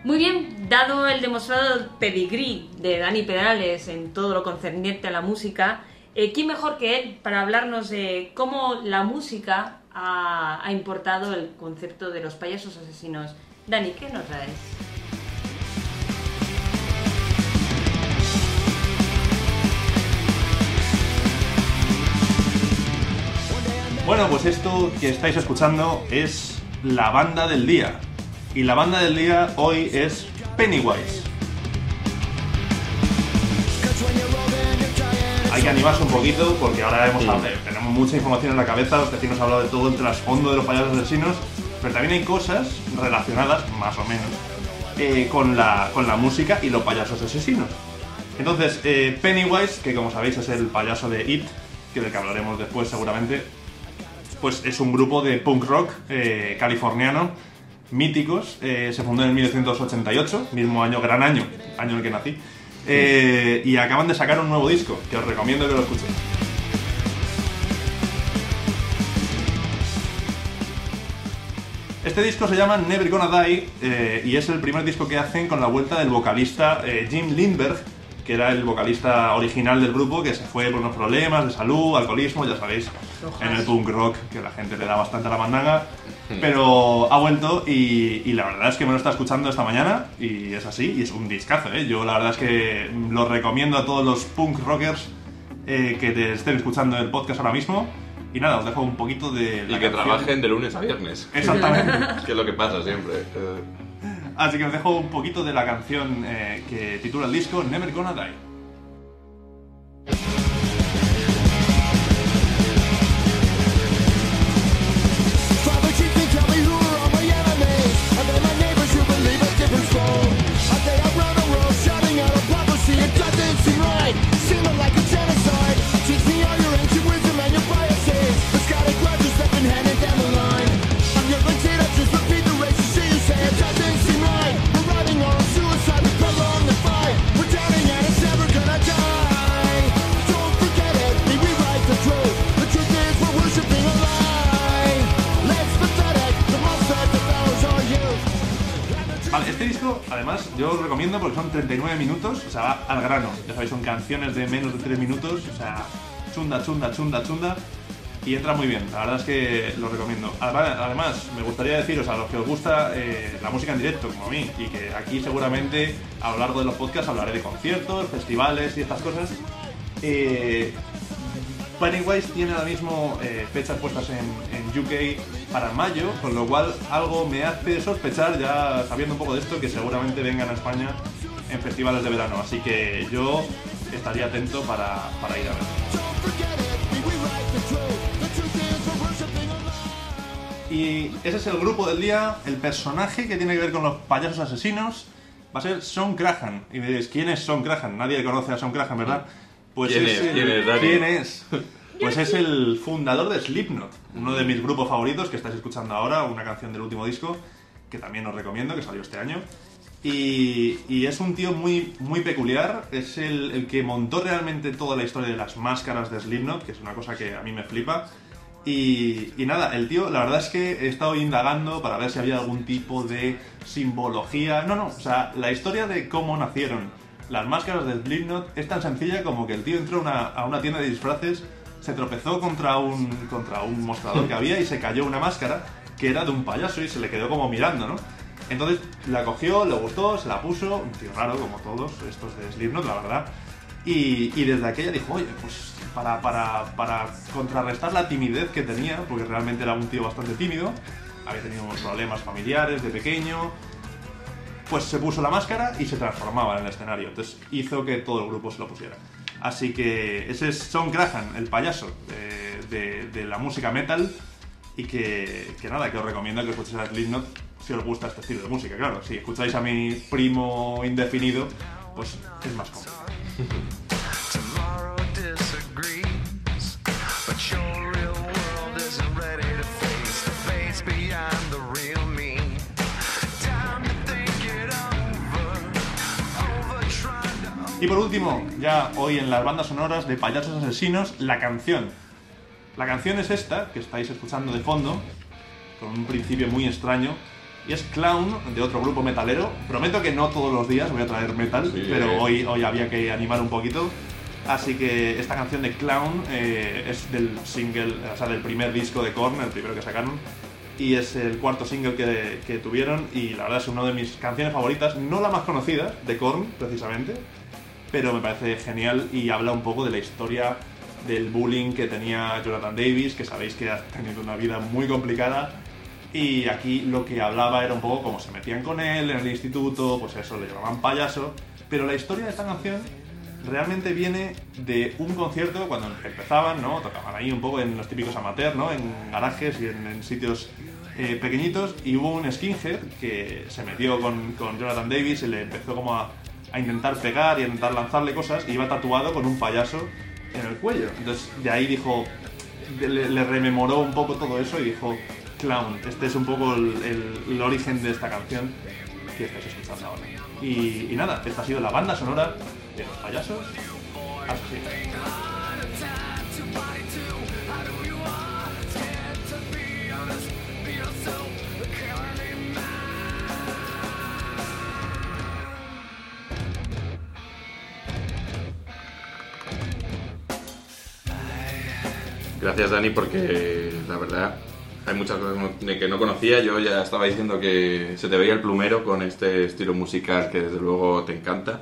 Muy bien, dado el demostrado pedigrí de Dani Pedrales en todo lo concerniente a la música, eh, ¿quién mejor que él para hablarnos de cómo la música ha, ha importado el concepto de los payasos asesinos? Dani, ¿qué nos traes? Bueno, pues esto que estáis escuchando es la banda del día. Y la banda del día hoy es Pennywise. Hay que animarse un poquito porque ahora hemos, eh, tenemos mucha información en la cabeza, los vecinos han hablado de todo el trasfondo de los payasos asesinos, pero también hay cosas relacionadas, más o menos, eh, con, la, con la música y los payasos asesinos. Entonces, eh, Pennywise, que como sabéis es el payaso de It, que del que hablaremos después seguramente, pues es un grupo de punk rock eh, californiano, míticos, eh, se fundó en 1988, mismo año, gran año, año en el que nací, eh, y acaban de sacar un nuevo disco, que os recomiendo que lo escuchéis. Este disco se llama Never Gonna Die y es el primer disco que hacen con la vuelta del vocalista Jim Lindberg, que era el vocalista original del grupo, que se fue por unos problemas de salud, alcoholismo, ya sabéis, en el punk rock, que la gente le da bastante a la mandanga. Pero ha vuelto y, y la verdad es que me lo está escuchando esta mañana y es así, y es un discazo, ¿eh? Yo la verdad es que lo recomiendo a todos los punk rockers eh, que te estén escuchando el podcast ahora mismo. Y nada, os dejo un poquito de... Y que canción. trabajen de lunes a viernes. Exactamente. que es lo que pasa siempre. Así que os dejo un poquito de la canción eh, que titula el disco Never Gonna Die. Además, yo os recomiendo porque son 39 minutos, o sea, va al grano. Ya sabéis, son canciones de menos de 3 minutos, o sea, chunda, chunda, chunda, chunda. Y entra muy bien, la verdad es que lo recomiendo. Además, me gustaría deciros a los que os gusta eh, la música en directo, como a mí, y que aquí seguramente a lo largo de los podcasts hablaré de conciertos, festivales y estas cosas. Eh, Pennywise tiene ahora mismo eh, fechas puestas en UK para mayo, con lo cual algo me hace sospechar, ya sabiendo un poco de esto, que seguramente vengan a España en festivales de verano. Así que yo estaría atento para, para ir a ver. Y ese es el grupo del día, el personaje que tiene que ver con los payasos asesinos. Va a ser Son Crahan. Y me diréis, ¿quién es Son Crahan? Nadie conoce a Son Crahan, ¿verdad? Pues ¿Quién es? ¿Quién es? Pues es el fundador de Slipknot, uno de mis grupos favoritos que estáis escuchando ahora, una canción del último disco que también os recomiendo, que salió este año. Y, es un tío muy, muy peculiar, es el, el que montó realmente toda la historia de las máscaras de Slipknot, que es una cosa que a mí me flipa. Y, y nada, el tío, la verdad es que he estado indagando para ver si había algún tipo de simbología. No, no, o sea, la historia de cómo nacieron las máscaras de Slipknot es tan sencilla como que el tío entró una, a una tienda de disfraces, se tropezó contra un, contra un mostrador que había y se cayó una máscara que era de un payaso y se le quedó como mirando, ¿no? Entonces la cogió, le gustó, se la puso, un tío raro como todos estos de Slipknot, la verdad. Y, y desde aquella dijo, oye, pues para, para, para contrarrestar la timidez que tenía, porque realmente era un tío bastante tímido, había tenido unos problemas familiares de pequeño, pues se puso la máscara y se transformaba en el escenario. Entonces hizo que todo el grupo se lo pusiera. Así que ese es Son Graham, el payaso de, de- la música metal. Y que, nada, que os recomiendo que escuchéis a Slipknot si os gusta este estilo de música. Claro, si escucháis a mi primo indefinido, pues es más complicado. Y por último, ya hoy en las bandas sonoras de Payasos Asesinos, la canción. La canción es esta, que estáis escuchando de fondo, con un principio muy extraño, y es Clown, de otro grupo metalero. Prometo que no todos los días voy a traer metal, Sí. pero hoy, hoy había que animar un poquito. Así que esta canción de Clown eh, es del single, o sea, del primer disco de Korn, el primero que sacaron, y es el cuarto single que, que tuvieron, y la verdad es una de mis canciones favoritas, no la más conocida, de Korn, precisamente, pero me parece genial y habla un poco de la historia del bullying que tenía Jonathan Davis, que sabéis que ha tenido una vida muy complicada. Y aquí lo que hablaba era un poco cómo se metían con él en el instituto, pues eso, le llamaban payaso. Pero la historia de esta canción realmente viene de un concierto cuando empezaban, ¿no? Tocaban ahí un poco en los típicos amateurs, ¿no? En garajes y en, sitios eh, pequeñitos. Y hubo un skinhead que se metió con, con Jonathan Davis y le empezó como a, a intentar pegar y a intentar lanzarle cosas y iba tatuado con un payaso en el cuello. Entonces de ahí dijo, le, rememoró un poco todo eso y dijo, Clown, este es un poco el, origen de esta canción que estáis escuchando ahora. Y, nada, esta ha sido la banda sonora de los payasos asesinos. Gracias Dani porque la verdad hay muchas cosas que no conocía. Yo ya estaba diciendo que se te veía el plumero con este estilo musical que desde luego te encanta.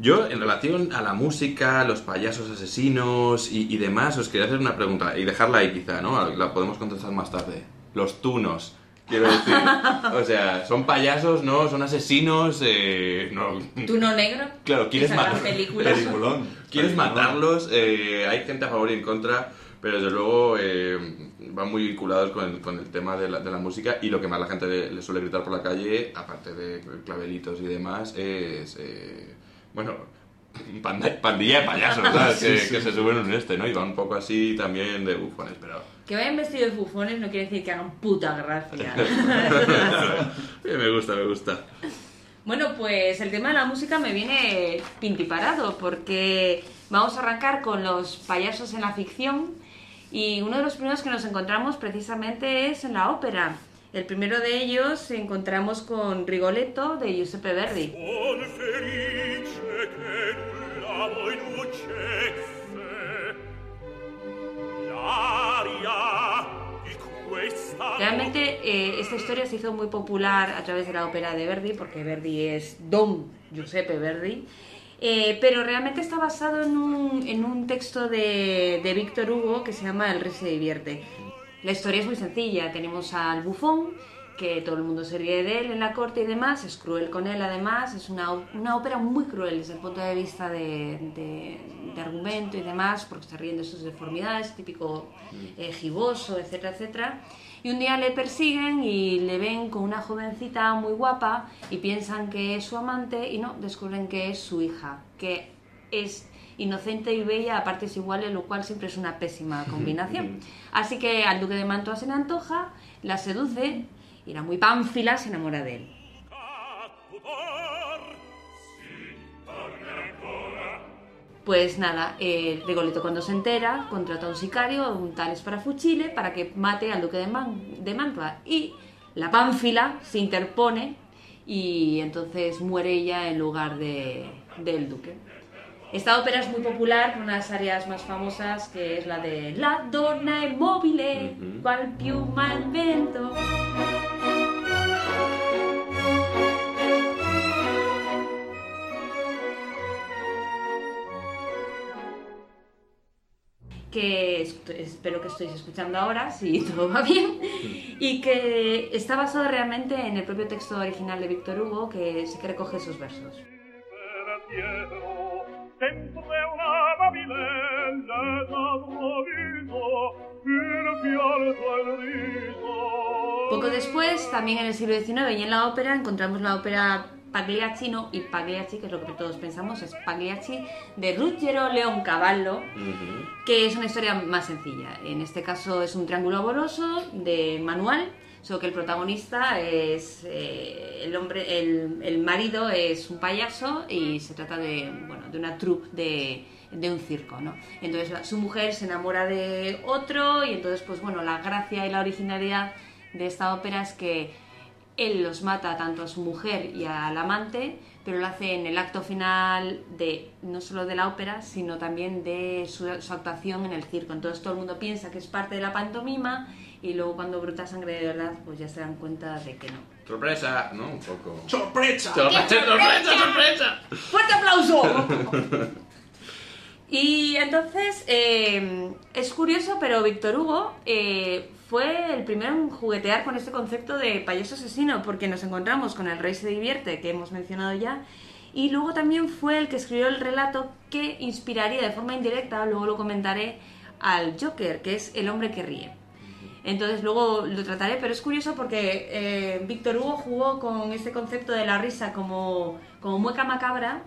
Yo, en relación a la música, los payasos asesinos y, y demás, os quería hacer una pregunta y dejarla ahí quizá, ¿no? La podemos contestar más tarde. Los tunos, quiero decir. O sea, son payasos, ¿no? Son asesinos, eh, no... ¿Tú no negro? Claro, ¿quieres matar? película. Peliculón. Quieres Peliculón. matarlos, eh, hay gente a favor y en contra, pero desde luego eh, van muy vinculados con el, con el tema de la, de la música y lo que más la gente le, le suele gritar por la calle, aparte de clavelitos y demás, es, eh, bueno, panda- pandilla de payasos, ¿sabes? Sí, que, sí. que se suben en este, ¿no? Y van un poco así también de bufones, pero... Que vayan vestidos de bufones no quiere decir que hagan puta gracia. Me gusta, me gusta. Bueno, pues el tema de la música me viene pintiparado porque vamos a arrancar con los payasos en la ficción y uno de los primeros que nos encontramos precisamente es en la ópera. El primero de ellos encontramos con Rigoletto de Giuseppe Verdi. Realmente eh, esta historia se hizo muy popular a través de la ópera de Verdi, porque Verdi es Don Giuseppe Verdi, eh, pero realmente está basado en un, en un texto de, de Víctor Hugo que se llama El rey se divierte. La historia es muy sencilla, tenemos al bufón, que todo el mundo se ríe de él en la corte y demás, es cruel con él además, es una, una ópera muy cruel desde el punto de vista de, de- de argumento y demás, porque se ríen de sus deformidades, típico eh, giboso, etcétera, etcétera. Y un día le persiguen y le ven con una jovencita muy guapa y piensan que es su amante y no, descubren que es su hija, que es inocente y bella a partes iguales, lo cual siempre es una pésima combinación. Así que al duque de Mantua se le antoja, la seduce y la muy pánfila se enamora de él. Pues nada, eh, Rigoletto cuando se entera contrata a un sicario, un tal Sparafucile, para que mate al duque de, Man- de Mantua. Y la pánfila se interpone y entonces muere ella en lugar de- del duque. Esta ópera es muy popular, una de las áreas más famosas que es la de La donna è mobile, qual più mal vento. Que espero que estéis escuchando ahora, si todo va bien, y que está basado realmente en el propio texto original de Víctor Hugo, que sí que recoge esos versos. Poco después, también en el siglo XIX y en la ópera, encontramos la ópera Pagliacci, no, y Pagliacci, que es lo que todos pensamos, es Pagliacci, de Ruggero Leoncavallo, que es una historia más sencilla. En este caso es un triángulo amoroso de manual, solo que el protagonista es eh, el hombre, el, el marido es un payaso y se trata de, bueno, de una troupe de, de un circo, ¿no? Entonces la- su mujer se enamora de otro y entonces, pues bueno, la gracia y la originalidad de esta ópera es que él los mata tanto a su mujer y al amante, pero lo hace en el acto final de no solo de la ópera, sino también de su, su actuación en el circo. Entonces todo el mundo piensa que es parte de la pantomima y luego cuando bruta sangre de verdad, pues ya se dan cuenta de que no. Sorpresa, ¿no? Un poco. ¡Sorpresa! Sorpresa, sorpresa, sorpresa. ¡Fuerte aplauso! Y entonces eh, es curioso, pero Víctor Hugo eh, fue el primero en juguetear con este concepto de payaso asesino, porque nos encontramos con El Rey se divierte, que hemos mencionado ya, y luego también fue el que escribió el relato que inspiraría de forma indirecta, luego lo comentaré, al Joker, que es El hombre que ríe. Entonces luego lo trataré, pero es curioso porque eh, Víctor Hugo jugó con este concepto de la risa como, como mueca macabra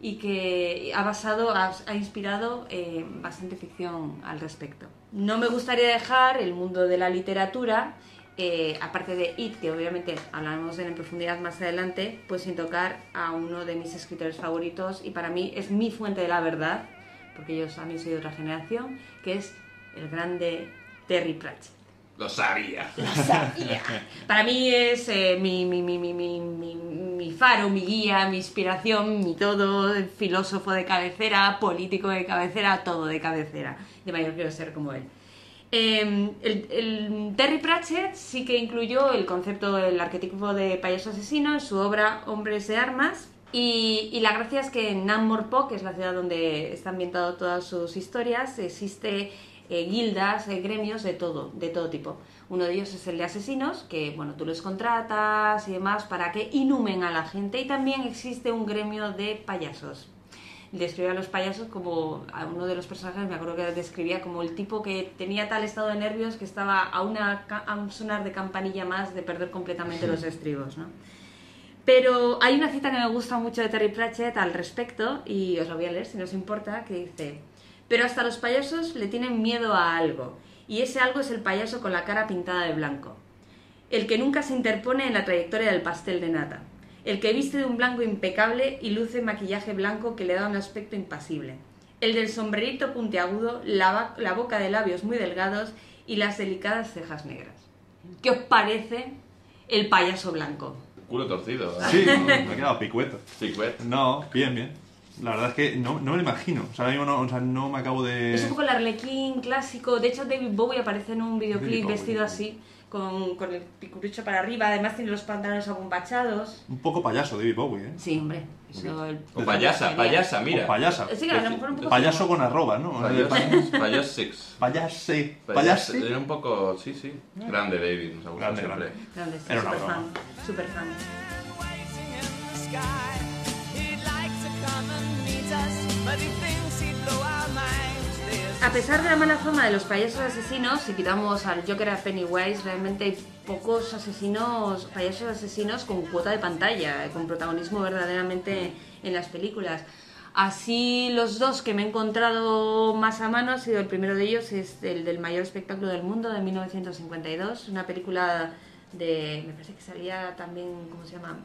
y que ha basado, ha, inspirado eh, bastante ficción al respecto. No me gustaría dejar el mundo de la literatura, eh, aparte de It, que obviamente hablaremos de en profundidad más adelante, pues sin tocar a uno de mis escritores favoritos y para mí es mi fuente de la verdad, porque yo también soy de otra generación, que es el grande Terry Pratchett. Lo sabía. Para mí es eh, mi, mi, mi, mi, faro, mi guía, mi inspiración, mi todo, filósofo de cabecera, político de cabecera, todo de cabecera. De mayor quiero ser como él. Eh, el, Terry Pratchett sí que incluyó el concepto del arquetipo de payaso asesino en su obra Hombres de Armas. Y, la gracia es que en Namorpok, que es la ciudad donde está ambientado todas sus historias, existe eh, guildas, eh, gremios de todo, de todo tipo. Uno de ellos es el de asesinos, que bueno, tú los contratas y demás para que inhumen a la gente. Y también existe un gremio de payasos describe a los payasos como a uno de los personajes me acuerdo que describía como el tipo que tenía tal estado de nervios que estaba a, una, a un sonar de campanilla más de perder completamente los estribos ¿no? pero hay una cita que me gusta mucho de Terry Pratchett al respecto y os lo voy a leer si no os importa que dice pero hasta los payasos le tienen miedo a algo y ese algo es el payaso con la cara pintada de blanco el que nunca se interpone en la trayectoria del pastel de nata, el que viste de un blanco impecable y luce maquillaje blanco que le da un aspecto impasible, el del sombrerito puntiagudo, la, la boca de labios muy delgados y las delicadas cejas negras. ¿Qué os parece el payaso blanco? Culo torcido. ¿eh? Sí, me ha quedado picueto. Güey. No, bien, bien. La verdad es que no, no me lo imagino. O sea, ahora mismo no, o sea, no me acabo de... Es un poco el arlequín clásico. De hecho, David Bowie aparece en un videoclip Bowie. vestido así, con, con el picurucho para arriba. Además, tiene los pantalones abombachados. Un poco payaso David Bowie, ¿eh? Sí, hombre. Eso, el- O payasa, payasa, mira. O payasa. Sí, que a lo mejor un poco Payaso con arroba, ¿no? Payas, payas six. Payase. Payas, Payase. era un poco, sí, sí. Grande David, nos ha gustado Grande, siempre. grande. Grande, sí, Era una super fan. Super fan. A pesar de la mala fama de los payasos asesinos, si quitamos al Joker a Pennywise, realmente hay pocos asesinos, payasos asesinos con cuota de pantalla, con protagonismo verdaderamente en las películas. Así, los dos que me he encontrado más a mano ha sido el primero de ellos, es el del mayor espectáculo del mundo de 1952, una película de, me parece que salía también, ¿cómo se llama?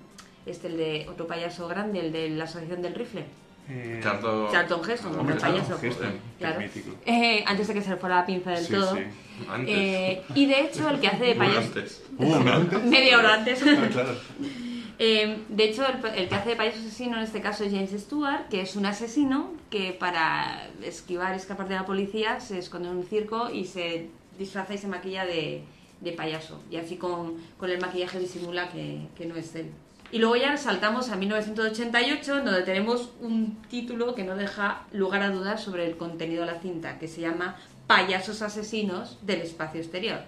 Este, el de otro payaso grande, el de la Asociación del Rifle. Eh, Charlton, Charlton Heston, como Hombre, el payaso. Heston, que Claro. es mítico. Eh, antes de que se le fuera la pinza del Sí, todo. sí. Antes. Eh, y de hecho, el que hace de payaso. antes. Uh. Media hora antes. Ah, claro. Eh, de hecho, el, el que hace de payaso asesino en este caso es James Stewart, que es un asesino que para esquivar y escapar de la policía se esconde en un circo y se disfraza y se maquilla de, de payaso. Y así con, con el maquillaje disimula que, que no es él. Y luego ya saltamos a 1988, donde tenemos un título que no deja lugar a dudas sobre el contenido de la cinta, que se llama Payasos asesinos del espacio exterior.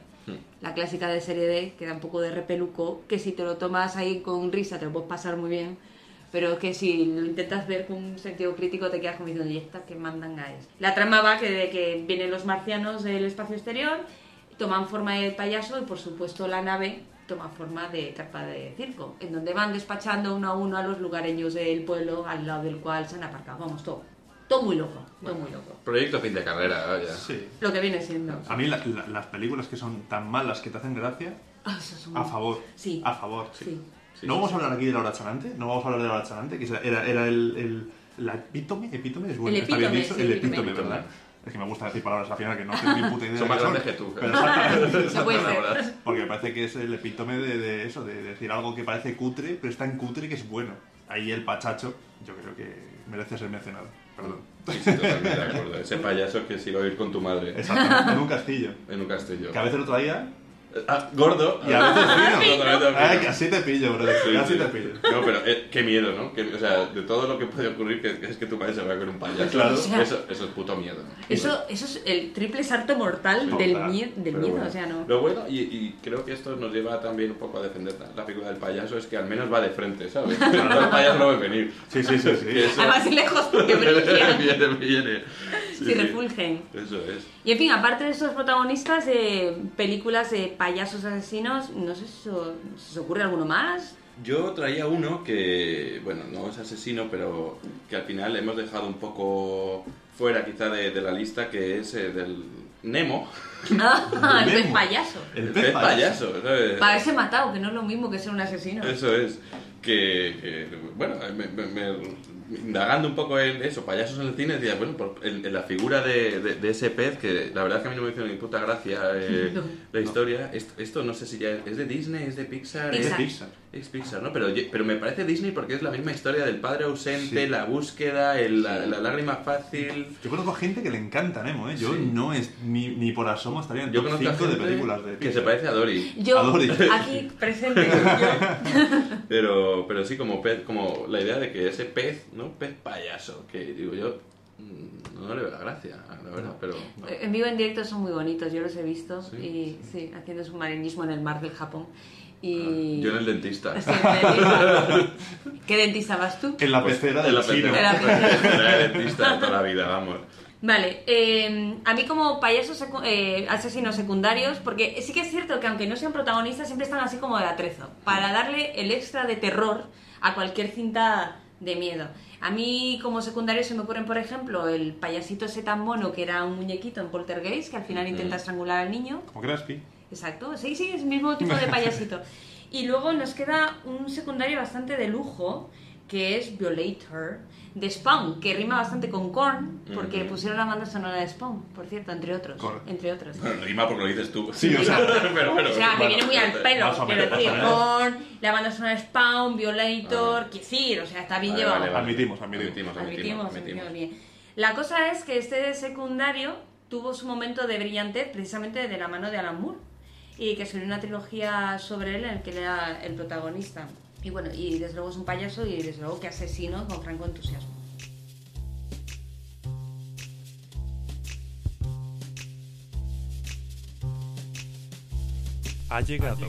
La clásica de serie D, que da un poco de repeluco, que si te lo tomas ahí con risa te lo puedes pasar muy bien, pero que si lo intentas ver con un sentido crítico te quedas como diciendo, ¿y esta qué mandanga es? La trama va que de que vienen los marcianos del espacio exterior, toman forma de payaso y por supuesto la nave toma forma de carpa de circo, en donde van despachando uno a uno a los lugareños del pueblo al lado del cual se han aparcado. Vamos, todo. Todo muy loco, todo muy loco. Proyecto fin de carrera, vaya. Sí. Lo que viene siendo. A mí la- la- las películas que son tan malas que te hacen gracia, Ah, eso es un- a favor. Sí. A favor. Sí. Sí, no sí, vamos sí. a hablar aquí de la hora chanante, no vamos a hablar de la hora chanante, que era, era el, el, la epítome, epítome es bueno, El está bien epítome, dicho, sí, el epítome. epítome, ¿verdad? Es que me gusta decir palabras al final que no tengo ni puta idea Son más grandes que tú, Pero exactamente, puede. Porque me parece que es el epítome de, de eso, de decir algo que parece cutre, pero es tan cutre que es bueno. Ahí el pachacho, yo creo que merece ser mencionado. Perdón. Sí, sí, totalmente de acuerdo. Ese payaso que se iba a ir con tu madre Exactamente, en un castillo. en un castillo. Que a veces lo traía Ah, gordo. y a veces fino. Ay, así te pillo, bro. Sí, Así sí. te pillo. No, pero eh, qué miedo, ¿no? Que, o sea, de todo lo que puede ocurrir, que, que es que tu padre se vaya con un payaso. Claro. Eso, eso es puto miedo. Eso, eso es el triple salto mortal Sí, del, mie- del Pero miedo, bueno. o sea, no. Lo bueno, y, y creo que esto nos lleva también un poco a defender la, la figura del payaso, es que al menos va de frente, ¿sabes? Claro, el payaso lo ve venir. Sí, sí, sí. Sí. eso- Además, y lejos porque brillan, viene, viene. Sí, si sí. refulgen. Eso es. Y en fin, aparte de estos protagonistas, eh, películas de payasos asesinos, no sé si os, ocurre alguno más. Yo traía uno que, bueno, no es asesino, pero que al final hemos dejado un poco fuera quizá de, de la lista, que es eh, del Nemo, Ah, el pez payaso. El el pez pez payaso. payaso. ¿sabes? Para haberse matado, que no es lo mismo que ser un asesino. Eso es. Que, que, bueno, me, me- me indagando un poco en eso, payasos en el cine, decía, bueno, por- en, en la figura de, de- de ese pez, que la verdad es que a mí no me hizo ni puta gracia eh, la historia. Esto, esto no sé si ya es de Disney, es de Pixar. Pixar. Es, Pixar. Es Pixar, ¿no? Pero, pero me parece Disney porque es la misma historia del padre ausente, Sí. la búsqueda, el- la, la lágrima fácil. Yo conozco gente que le encanta Nemo, ¿eh? Yo Sí. no es ni, ni por asomo estaría en Yo top conozco a 5 de películas de que se parece a Dory. Yo, aquí presente, yo. Pero, pero sí, como pez, como la idea de que ese pez, ¿no? Pez payaso, que digo yo, no le veo la gracia, la verdad, pero... no. En vivo en directo son muy bonitos, yo los he visto. ¿Sí? Y sí, haciendo submarinismo en el mar del Japón. Y... Yo en el dentista. Sí. ¿Qué dentista vas tú? En la pecera En del la cine. En la pecera. Era de dentista de toda la vida, vamos. Vale, eh, a mí como payasos secu- eh, asesinos secundarios, porque sí que es cierto que aunque no sean protagonistas, siempre están así como de atrezo, para darle el extra de terror a cualquier cinta de miedo. A mí como secundarios se me ocurren, por ejemplo, el payasito ese tan mono que era un muñequito en Poltergeist, que al final intenta estrangular al niño. Como Craspi. Exacto, sí, sí, es el mismo tipo de payasito. Y luego nos queda un secundario bastante de lujo, que es Violator, de Spawn, que rima bastante con Korn, porque Ujú. pusieron la banda sonora de Spawn, por cierto, entre otros. Correcto. Entre otros. Bueno, rima porque lo dices tú. Sí, o sea, pero bueno. O sea, me bueno, viene muy al pelo, más o quiero menos, decir, más o menos. Korn, la banda sonora de Spawn, Violator, quiero decir, o sea, está bien Vale, llevado. vale, vale. Admitimos, admitimos. Admitimos, Admitimos, admitimos. admitimos bien. La cosa es que este secundario tuvo su momento de brillantez precisamente de la mano de Alan Moore y que escribió una trilogía sobre él en el que él era el protagonista. Y bueno, y desde luego es un payaso y desde luego que asesino con franco entusiasmo. Ha llegado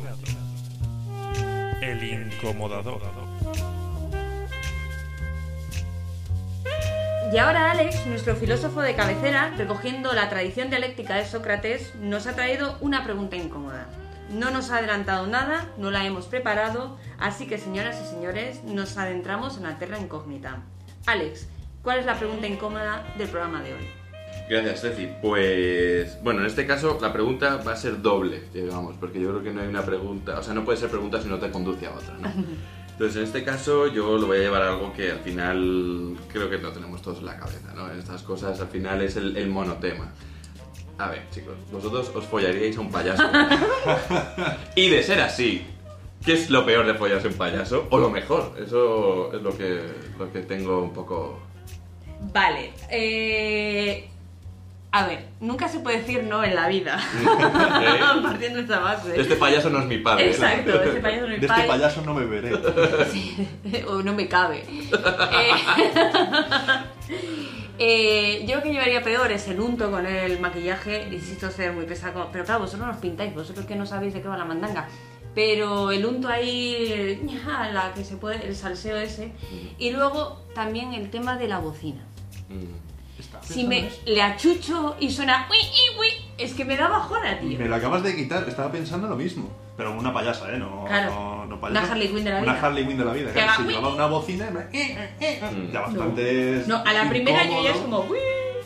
el incomodador. Y ahora Alex, nuestro filósofo de cabecera, recogiendo la tradición dialéctica de Sócrates, nos ha traído una pregunta incómoda. No nos ha adelantado nada, no la hemos preparado, así que señoras y señores, nos adentramos en la terra incógnita. Alex, ¿cuál es la pregunta incómoda del programa de hoy? Gracias, Ceci. Pues, bueno, en este caso la pregunta va a ser doble, digamos, porque yo creo que no hay una pregunta, o sea, no puede ser pregunta si no te conduce a otra, ¿no? Entonces, en este caso yo lo voy a llevar a algo que al final creo que lo tenemos todos en la cabeza, ¿no? En estas cosas al final es el, el monotema. A ver, chicos, vosotros os follaríais a un payaso. y de ser así, ¿qué es lo peor de follarse a un payaso? O lo mejor, eso es lo que, lo que tengo un poco... Vale, eh... A ver, nunca se puede decir no en la vida, partiendo de esa base. Este payaso no es mi padre. Exacto, este payaso no es De mi este padre. payaso no me veré. o no me cabe. Eh, eh, yo lo que llevaría peor es el unto con el maquillaje. Insisto ser muy pesado. Pero claro, vosotros no os pintáis, vosotros que no sabéis de qué va la mandanga. Pero el unto ahí, ña, la que se puede, el salseo ese. Y luego también el tema de la bocina. Mm. Si me le achucho y suena uy, uy, uy, es que me da bajona, tío. Me lo acabas de quitar, estaba pensando lo mismo. Pero una payasa, ¿eh? No, Claro. no, no Una payasa. Harley Quinn de la Una vida. Harley Quinn de la vida. Claro, si llevaba una bocina, eh, eh, eh, Mm. ya bastante. No, a la primera yo ya es como.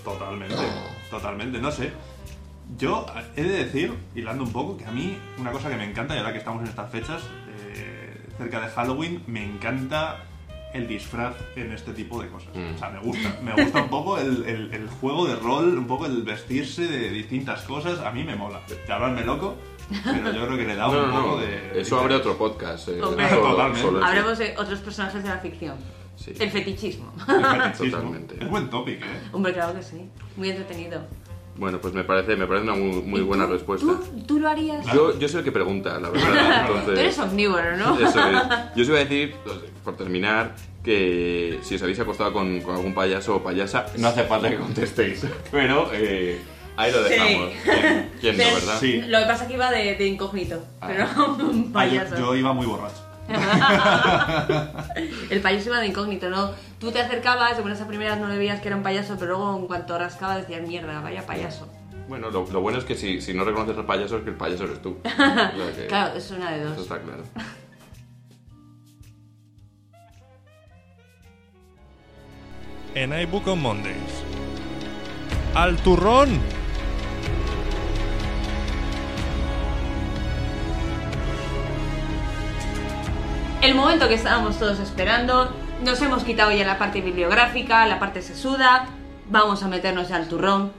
Totalmente, totalmente, no sé. Yo he de decir, hilando un poco, que a mí una cosa que me encanta, y ahora que estamos en estas fechas, eh, cerca de Halloween, me encanta el disfraz en este tipo de cosas. Mm. O sea, me gusta. Me gusta un poco el, el- el juego de rol, un poco el vestirse de distintas cosas. A mí me mola. Llamarme loco, pero yo creo que le da un No, no, poco no. de... Eso abre otro podcast. eh, solo- Totalmente. solo en sí. Hablemos de otros personajes de la ficción. Sí. El fetichismo. el fetichismo. Totalmente. Es buen topic, ¿eh? Hombre, claro que sí. Muy entretenido. Bueno, pues me parece, me parece una muy, muy ¿Y buena tú- respuesta. ¿Tú, tú lo harías? Yo, yo soy el que pregunta, la verdad. Tú Entonces, eres omnívoro, ¿no? Eso es. Yo os iba a decir, por terminar, que si os habéis acostado con, con algún payaso o payasa, no hace falta que contestéis. Pero eh, ahí lo Sí. dejamos. ¿Quién, quién no, verdad? Sí. Lo que pasa es que iba de, de incógnito, Ah. pero un Ah, yo- payaso. yo iba muy borracho. El payaso iba de incógnito, ¿no? Tú te acercabas, de buenas a primeras no le veías que era un payaso, pero luego en cuanto rascaba decías, mierda, vaya payaso. Bueno, lo, lo bueno es que si, si no reconoces al payaso es que el payaso eres tú. O sea que Claro, es una de Eso dos. está claro. En iBook on Mondays. ¡Al turrón! El momento que estábamos todos esperando, nos hemos quitado ya la parte bibliográfica, la parte sesuda, vamos a meternos ya al turrón.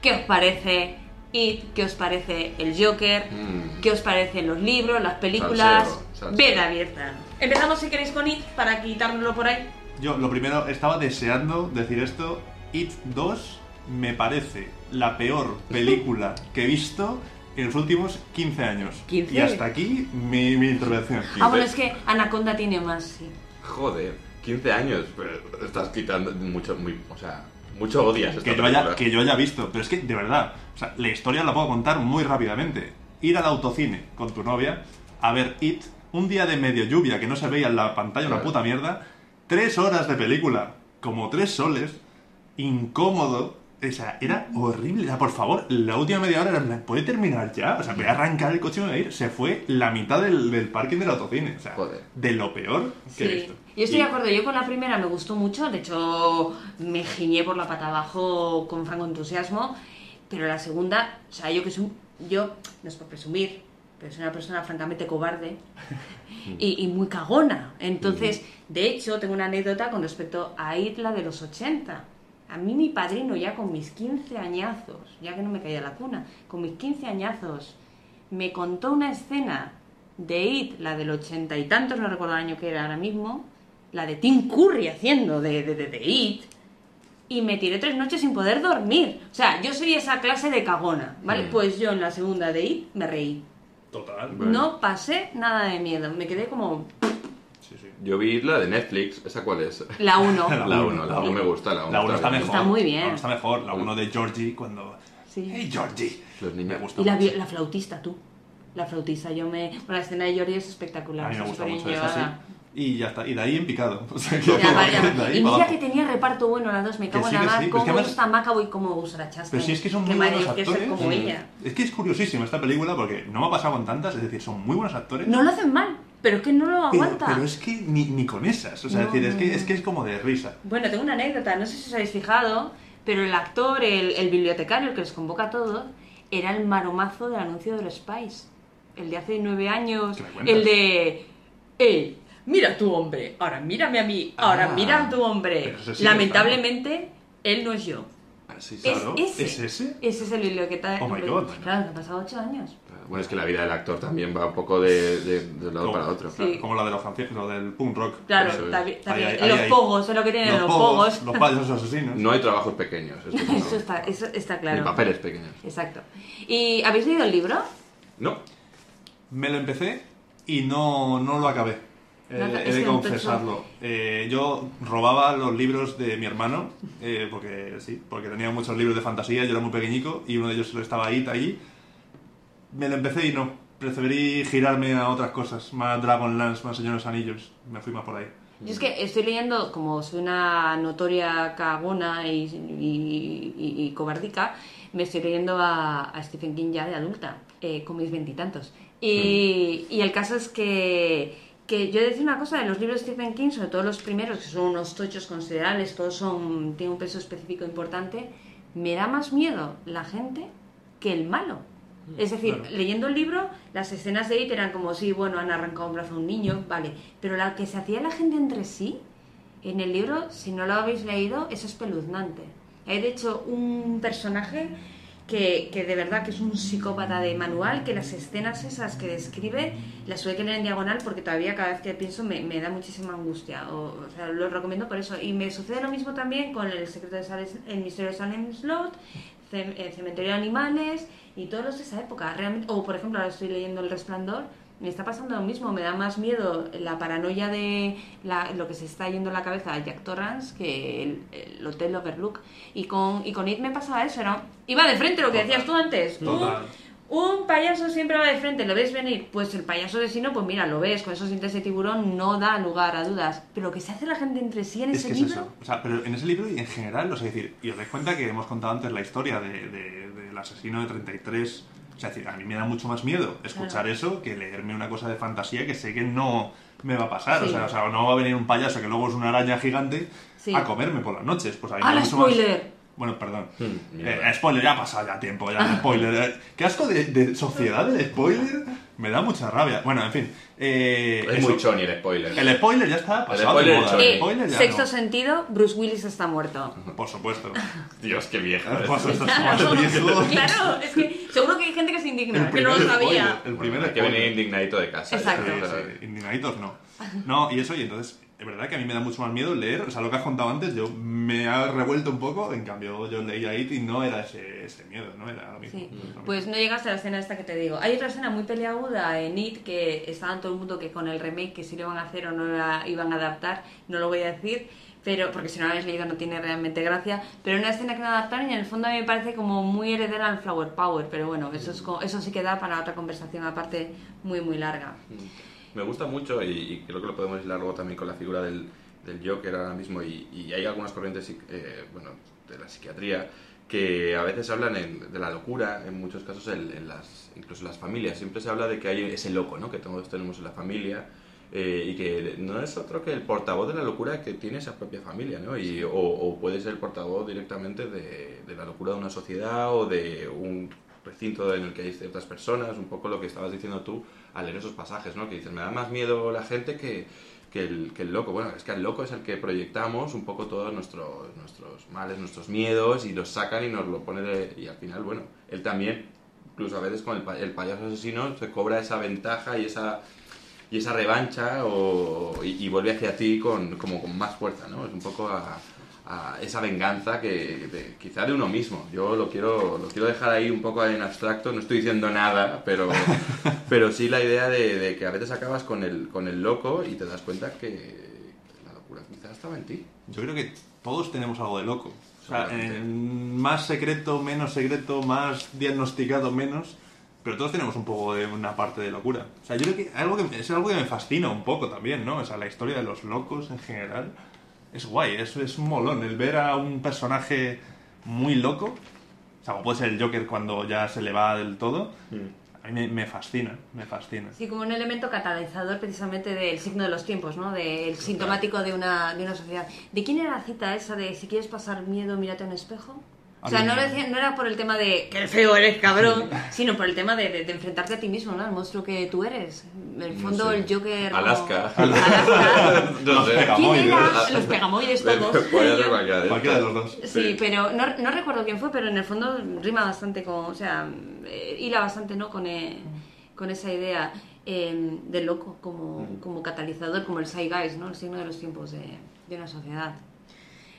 ¿Qué os parece It? ¿Qué os parece el Joker? Mm. ¿Qué os parecen los libros, las películas? Veda abierta. Empezamos si queréis con It para quitárnoslo por ahí. Yo, lo primero, estaba deseando decir esto. It 2 me parece la peor película que he visto en los últimos 15 años. 15. Y hasta aquí mi, mi intervención. Ah, bueno, es que Anaconda tiene más, sí. Joder, 15 años, pero estás quitando mucho, muy, o sea, mucho odias esta que yo, haya, película. que yo haya visto. Pero es que, de verdad, o sea, la historia la puedo contar muy rápidamente. Ir al autocine con tu novia a ver It, un día de medio lluvia que no se veía en la pantalla una puta mierda, tres horas de película, como tres soles, incómodo. O sea, era horrible. O sea, por favor, la última media hora era en plan, ¿puede terminar ya? O sea, voy a arrancar el coche y me voy a ir. Se fue la mitad del, del parking del autocine. O sea, Joder. de lo peor que he Sí. visto. Yo estoy Y- de acuerdo, yo con la primera me gustó mucho, de hecho me giñé por la pata abajo con franco entusiasmo, pero la segunda, o sea, yo que soy, yo, no es por presumir, pero soy una persona francamente cobarde y, y muy cagona. Entonces, de hecho, tengo una anécdota con respecto a Isla de los 80. A mí mi padrino ya con mis 15 añazos, ya que no me caía la cuna, con mis 15 añazos, me contó una escena de It, la del ochenta y tantos, no recuerdo el año que era ahora mismo, la de Tim Curry haciendo de, de, de, de It, y me tiré tres noches sin poder dormir. O sea, yo soy esa clase de cagona, ¿vale? Mm. Pues yo en la segunda de It me reí. Total. Bueno. No pasé nada de miedo, me quedé como Sí, sí. Yo vi la de Netflix, ¿esa cuál es? la uno. La La uno. 1, la 1 me gusta, la 1 La 1 está mejor. Está muy bien. La uno está mejor. La 1 de Georgie cuando... Sí. ¡Hey, Georgie! Los niños. Me gusta Y la, la flautista, tú. La flautista, yo me... Bueno, la escena de Jordi es espectacular. A mí me está gusta súper mucho esa, sí. Y ya está. Y de ahí en picado. O sea, que- Ya, vale, Y mira abajo. que tenía reparto bueno las dos, me cago en la mar, cómo gusta Macaboy y cómo gusta la Chastain. Pero si es que son muy buenos actores. como Mm. ella. Es que es curiosísima esta película porque no me ha pasado con tantas. Es decir, son muy buenos actores. No lo hacen mal, pero es que no lo pero, aguanta. pero es que ni, ni con esas. O sea, No, es, decir, es, que, es que es como de risa. Bueno, tengo una anécdota, no sé si os habéis fijado, pero el actor, el, el bibliotecario, el que les convoca a todos, era el maromazo del anuncio del Spice. El de hace nueve años. El de. ¡Ey! Mira a tu hombre, ahora mírame a mí, ahora Ah, mira a tu hombre. pero sigue Lamentablemente, él no es yo. Sí, sí. Claro, es ese. ¿es ese? Ese es el bibliotecario. Oh my God. Claro, que han pasado ocho años. Bueno, es que la vida del actor también va un poco de, de, de un lado Como- para otro. Sí. Como la de los franceses, lo del punk rock. Claro, es. también, también. Ahí, ahí, los ahí. pogos, es lo que tienen los, pogos. Los payasos asesinos. No hay trabajos pequeños. Eso, no. Eso está, eso está claro. Ni papeles pequeños. Exacto. ¿Y habéis leído el libro? No. Me lo empecé y no, no lo acabé. Eh, No, he de confesarlo. Eh, yo robaba los libros de mi hermano, eh, porque sí, porque tenía muchos libros de fantasía, yo era muy pequeñico y uno de ellos estaba ahí, ahí. Me lo empecé y no. Preferí girarme a otras cosas, más Dragonlance, más Señores Anillos. Me fui más por ahí. Yo es que estoy leyendo, como soy una notoria cagona y, y, y- y cobardica, me estoy leyendo a, a Stephen King ya de adulta, eh, con mis veintitantos. Y, y el caso es que, que yo decía una cosa, de los libros de Stephen King, sobre todo los primeros, que son unos tochos considerables, todos son tienen un peso específico importante, me da más miedo la gente que el malo. Es decir, Claro. leyendo el libro, las escenas de It eran como, sí, bueno, han arrancado un brazo a un niño, vale. Pero la que se hacía la gente entre sí, en el libro, si no lo habéis leído, es espeluznante. Hay, de hecho, un personaje que, que de verdad que es un psicópata de manual, que las escenas esas que describe las que leer en diagonal porque todavía cada vez que pienso me, me da muchísima angustia. O, o sea, lo recomiendo por eso. Y me sucede lo mismo también con El secreto de El misterio de Salem Slot, Cem- Cementerio de Animales y todos los de esa época. Realmente, o por ejemplo, ahora estoy leyendo El Resplandor. Me está pasando lo mismo, me da más miedo la paranoia de la- lo que se está yendo en la cabeza a Jack Torrance que el, el Hotel Overlook. Y con, y con It me pasaba eso, ¿no? Iba de frente, lo que decías tú antes. Total. Un, payaso siempre va de frente, ¿lo ves venir? Pues el payaso asesino, pues mira, lo ves, con esos dientes de tiburón no da lugar a dudas. Pero lo que se hace la gente entre sí en Es ese que es libro... eso. O sea, pero en ese libro y en general, o sea, decir, y os dais cuenta que hemos contado antes la historia de- de- del asesino de 33. O sea, decir, a mí me da mucho más miedo escuchar Claro. eso que leerme una cosa de fantasía que sé que no me va a pasar. O, sea, o sea, no va a venir un payaso que luego es una araña gigante Sí. a comerme por las noches. Pues a mí ¡Hala, mucho más- spoiler! Bueno, perdón. Hmm, Eh, spoiler, ya ha pasado ya tiempo, ya spoiler. Eh, Qué asco de, de sociedad del spoiler. Me da mucha rabia. Bueno, en fin. eh, Es eso. muy choni el spoiler. El spoiler ya está pasado spoiler de es moda. choni. El Eh, spoiler ya sexto no. sentido, Bruce Willis está muerto. Por supuesto. Dios, qué vieja. Por supuesto. Claro, es que seguro que hay gente que se indigna, que no lo sabía. spoiler, El primer Hay que venir indignadito de casa. Exacto. Sí, ¿sabes? sí, indignaditos no. No, y eso, y entonces, es verdad que a mí me da mucho más miedo leer, o sea, lo que has contado antes, yo me ha revuelto un poco, en cambio yo leía It y no era ese, ese miedo, no era lo mismo. Sí, Lo mismo. pues no llegaste a la escena esta que te digo. Hay otra escena muy peleaguda en It que estaba en todo el mundo que con el remake que si lo iban a hacer o no la iban a adaptar, no lo voy a decir, pero porque si no lo habéis leído no tiene realmente gracia, pero una escena que no adaptaron y en el fondo a mí me parece como muy heredera al Flower Power, pero bueno, eso, es, eso sí que da para otra conversación aparte muy muy larga. Me gusta mucho y, y creo que lo podemos aislar luego también con la figura del, del Joker ahora mismo y, y hay algunas corrientes eh, bueno, de la psiquiatría que a veces hablan en- de la locura, en muchos casos en, en las, incluso en las familias. Siempre se habla de que hay ese loco ¿no? que todos tenemos en la familia eh, y que no es otro que el portavoz de la locura que tiene esa propia familia, ¿no? Y, o, o puede ser el portavoz directamente de, de la locura de una sociedad o de un recinto en el que hay ciertas personas, un poco lo que estabas diciendo tú al leer esos pasajes, ¿no? Que dices, me da más miedo la gente que, que, el, que el loco. Bueno, es que el loco es el que proyectamos un poco todos nuestros, nuestros males, nuestros miedos y los sacan y nos lo pone de... Y al final, bueno, él también, incluso a veces con el, el payaso asesino, se cobra esa ventaja y esa y esa revancha o, y, y vuelve hacia ti con, como con más fuerza, ¿no? Es un poco a, a esa venganza que de- quizá de uno mismo. Yo lo quiero, lo quiero dejar ahí un poco en abstracto, no estoy diciendo nada, pero, pero sí la idea de, de que a veces acabas con el, con el loco y te das cuenta que la locura quizá estaba en ti. Yo creo que todos tenemos algo de loco. O sea, más secreto, menos secreto, más diagnosticado, menos. Pero todos tenemos un poco de una parte de locura. O sea, yo creo que, algo que es algo que me fascina un poco también, ¿no? O sea, la historia de los locos en general es guay, es, es un molón. El ver a un personaje muy loco, o sea, como puede ser el Joker cuando ya se le va del todo, a mí me, me fascina, me fascina. Sí, como un elemento catalizador precisamente del signo de los tiempos, ¿no? Del sintomático de una, de una sociedad. ¿De quién era la cita esa de si quieres pasar miedo, mírate a un espejo? O sea, no, lo decía- no era por el tema de que feo eres, cabrón, sino por el tema de, de- de enfrentarte a ti mismo, ¿no? Al monstruo que tú eres. En el No fondo, sé. el Joker... como- Alaska. Alaska. No Los sé. pegamoides. ¿Quién era? Los pegamoides Puede todos. cualquiera de los dos. Sí, pero no, no recuerdo quién fue, pero en el fondo rima bastante con, o sea, eh, hila bastante, ¿no? Con, eh, con esa idea eh, del loco como, como catalizador, como el zeitgeist, ¿no? El signo de los tiempos de, de una sociedad.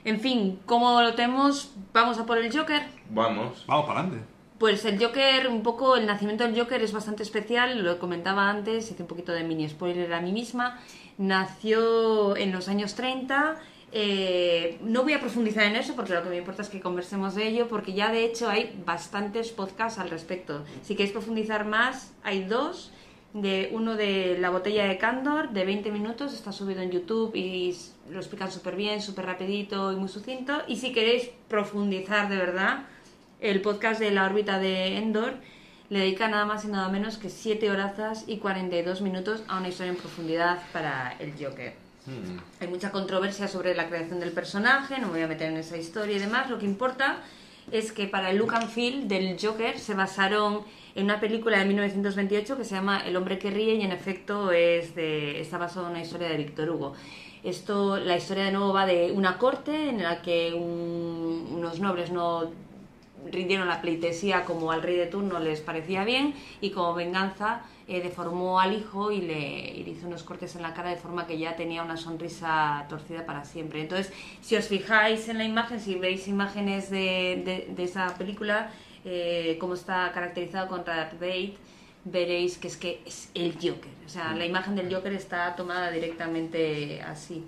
En fin, como lo tenemos, vamos a por el Joker. Vamos. Vamos para adelante. Pues el Joker, un poco, el nacimiento del Joker es bastante especial, lo comentaba antes, hice un poquito de mini spoiler a mí misma. Nació en los años 30. eh, no voy a profundizar en eso porque lo que me importa es que conversemos de ello, porque ya de hecho hay bastantes podcasts al respecto. Si queréis profundizar más, hay dos. De uno de la botella de Candor, de 20 minutos, está subido en YouTube y lo explican súper bien, súper rapidito y muy sucinto. Y si queréis profundizar de verdad, el podcast de la órbita de Endor le dedica nada más y nada menos que 7 horazas y 42 minutos a una historia en profundidad para el Joker. Hay mucha controversia sobre la creación del personaje, no me voy a meter en esa historia y demás. Lo que importa es que para el look and feel del Joker se basaron en una película de 1928 que se llama El hombre que ríe y en efecto es de, está basado en una historia de Víctor Hugo. Esto, la historia de nuevo va de una corte en la que un- unos nobles no rindieron la pleitesía como al rey de turno les parecía bien y como venganza eh, deformó al hijo y le, y le hizo unos cortes en la cara de forma que ya tenía una sonrisa torcida para siempre. Entonces, si os fijáis en la imagen, si veis imágenes de, de- de esa película, eh, cómo está caracterizado con Darth Vader, veréis que es que es el Joker. O sea, la imagen del Joker está tomada directamente así.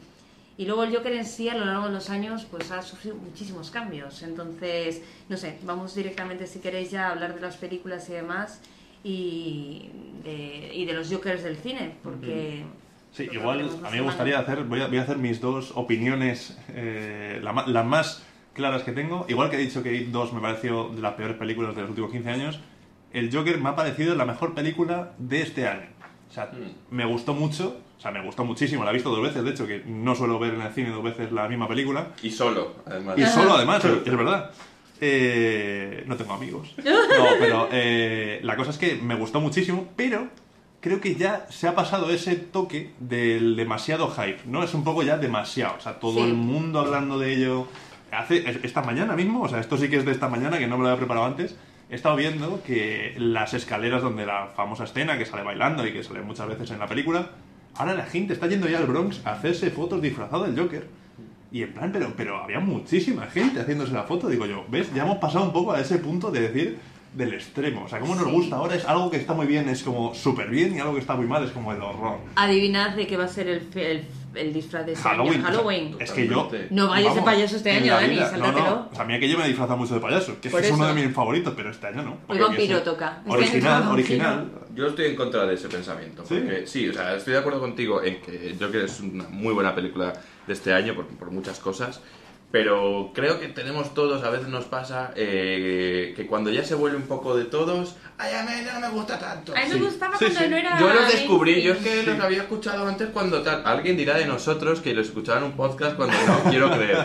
Y luego el Joker en sí a lo largo de los años pues ha sufrido muchísimos cambios. Entonces, no sé, vamos directamente si queréis ya a hablar de las películas y demás y de, y de los Jokers del cine, porque... Sí, igual a mí me gustaría hacer, voy a, voy a hacer mis dos opiniones, eh, la las más claras que tengo. Igual que he dicho que It 2 me pareció de las peores películas de los últimos 15 años, el Joker me ha parecido la mejor película de este año. O sea, me gustó mucho, sea, me gustó muchísimo, la he visto dos veces, de hecho, que no suelo ver en el cine dos veces la misma película. Y solo, además. Y solo, además, es es verdad. Eh, no tengo amigos. No, pero eh, la cosa es que me gustó muchísimo, pero creo que ya se ha pasado ese toque del demasiado hype, ¿no? Es un poco ya demasiado, o sea, todo Sí. el mundo hablando de ello. Hace, esta mañana mismo, o sea, esto sí que es de esta mañana, que no me lo había preparado antes, he estado viendo que las escaleras donde la famosa escena que sale bailando y que sale muchas veces en la película, ahora la gente está yendo ya al Bronx a hacerse fotos disfrazado del Joker. Y en plan, pero, pero había muchísima gente haciéndose la foto. Digo yo, ¿ves? Ya hemos pasado un poco a ese punto de decir del extremo. O sea, como nos gusta ahora es algo que está muy bien, es como súper bien, y algo que está muy mal es como el horror. Adivinad de qué va a ser el, el, el disfraz de este año. Halloween. o sea, Halloween. es que yo. No vayas de payaso este año, Dani, no, sáltatelo. no. O sea, a mí aquello me disfraza mucho de payaso, que Por es uno de mis favoritos, pero este año no. Hoy vampiro ese- toca. Este año Original, toca original. Yo estoy en contra de ese pensamiento. ¿Sí? Porque, sí, o sea, estoy de acuerdo contigo en que Joker es una muy buena película de este año por, por muchas cosas. Pero creo que tenemos todos, a veces nos pasa, eh, que cuando ya se vuelve un poco de todos, ay, a mí ya no me gusta tanto. A mí me Sí. gustaba Sí, cuando sí. no era. Yo los descubrí, yo es que los había escuchado antes cuando tal. Alguien dirá de nosotros que los escuchaba en un podcast cuando no quiero creer.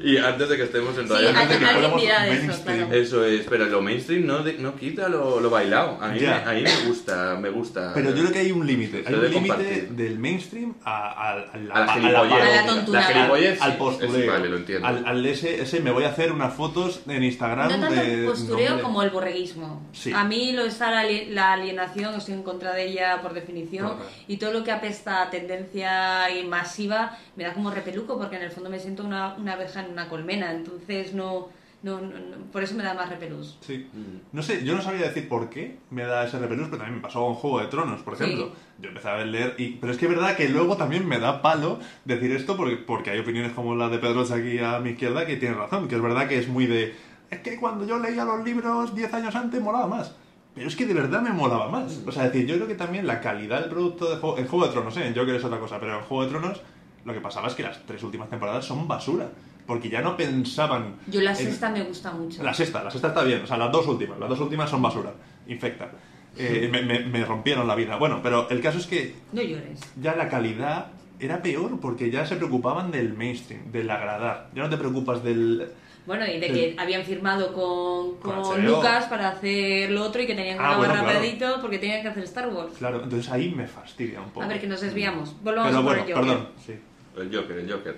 Y antes de que estemos en Sí, radio. alguien, que alguien fuéramos eso, mainstream. claro. Eso es, pero lo mainstream no, de- no quita lo, lo bailado. A mí, me, a mí me gusta, me gusta. Pero yo creo que hay un límite. Hay un límite del mainstream a, a- a la, A la a la la. La gilipollez, al sí, postureo. Al, al ese, ese me voy a hacer unas fotos en Instagram No tanto de... el postureo como el borreguismo. Sí. A mí lo está la, ali- la alienación, estoy en contra de ella por definición. Claro. Y todo lo que apesta a tendencia y masiva me da como repeluco, porque en el fondo me siento una, una abeja en una colmena. Entonces no, no, no- no- por eso me da más repelús. Sí. No sé, yo no sabría decir por qué me da ese repelús, pero también me pasó con Juego de Tronos, por Sí. ejemplo. Yo empecé a leer, y, pero es que es verdad que luego también me da palo decir esto porque, porque hay opiniones como la de Pedro aquí a mi izquierda que tienen razón, que es verdad que es muy de... Es que cuando yo leía los libros 10 años antes molaba más. Pero es que de verdad me molaba más. O sea, es decir, yo creo que también la calidad del producto de Juego, en Juego de Tronos, ¿eh? en Joker es otra cosa, pero en Juego de Tronos lo que pasaba es que las tres últimas temporadas son basura. Porque ya no pensaban... Yo la en- sexta me gusta mucho. la sexta, la sexta está bien, o sea, las dos últimas, las dos últimas son basura, infectan. Eh, me, me- me rompieron la vida. Bueno, pero el caso es que No llores. ya la calidad era peor porque ya se preocupaban del mainstream, del agradar. Ya no te preocupas del... Bueno, y de Sí. que habían firmado con, Con con. Lucas para hacer lo otro y que tenían que Ah, acabar bueno, claro. rapidito porque tenían que hacer Star Wars. Claro, entonces ahí me fastidia un poco. A ver, que nos desviamos. Volvamos Pero a por bueno, el Joker. perdón, sí. El Joker, el Joker.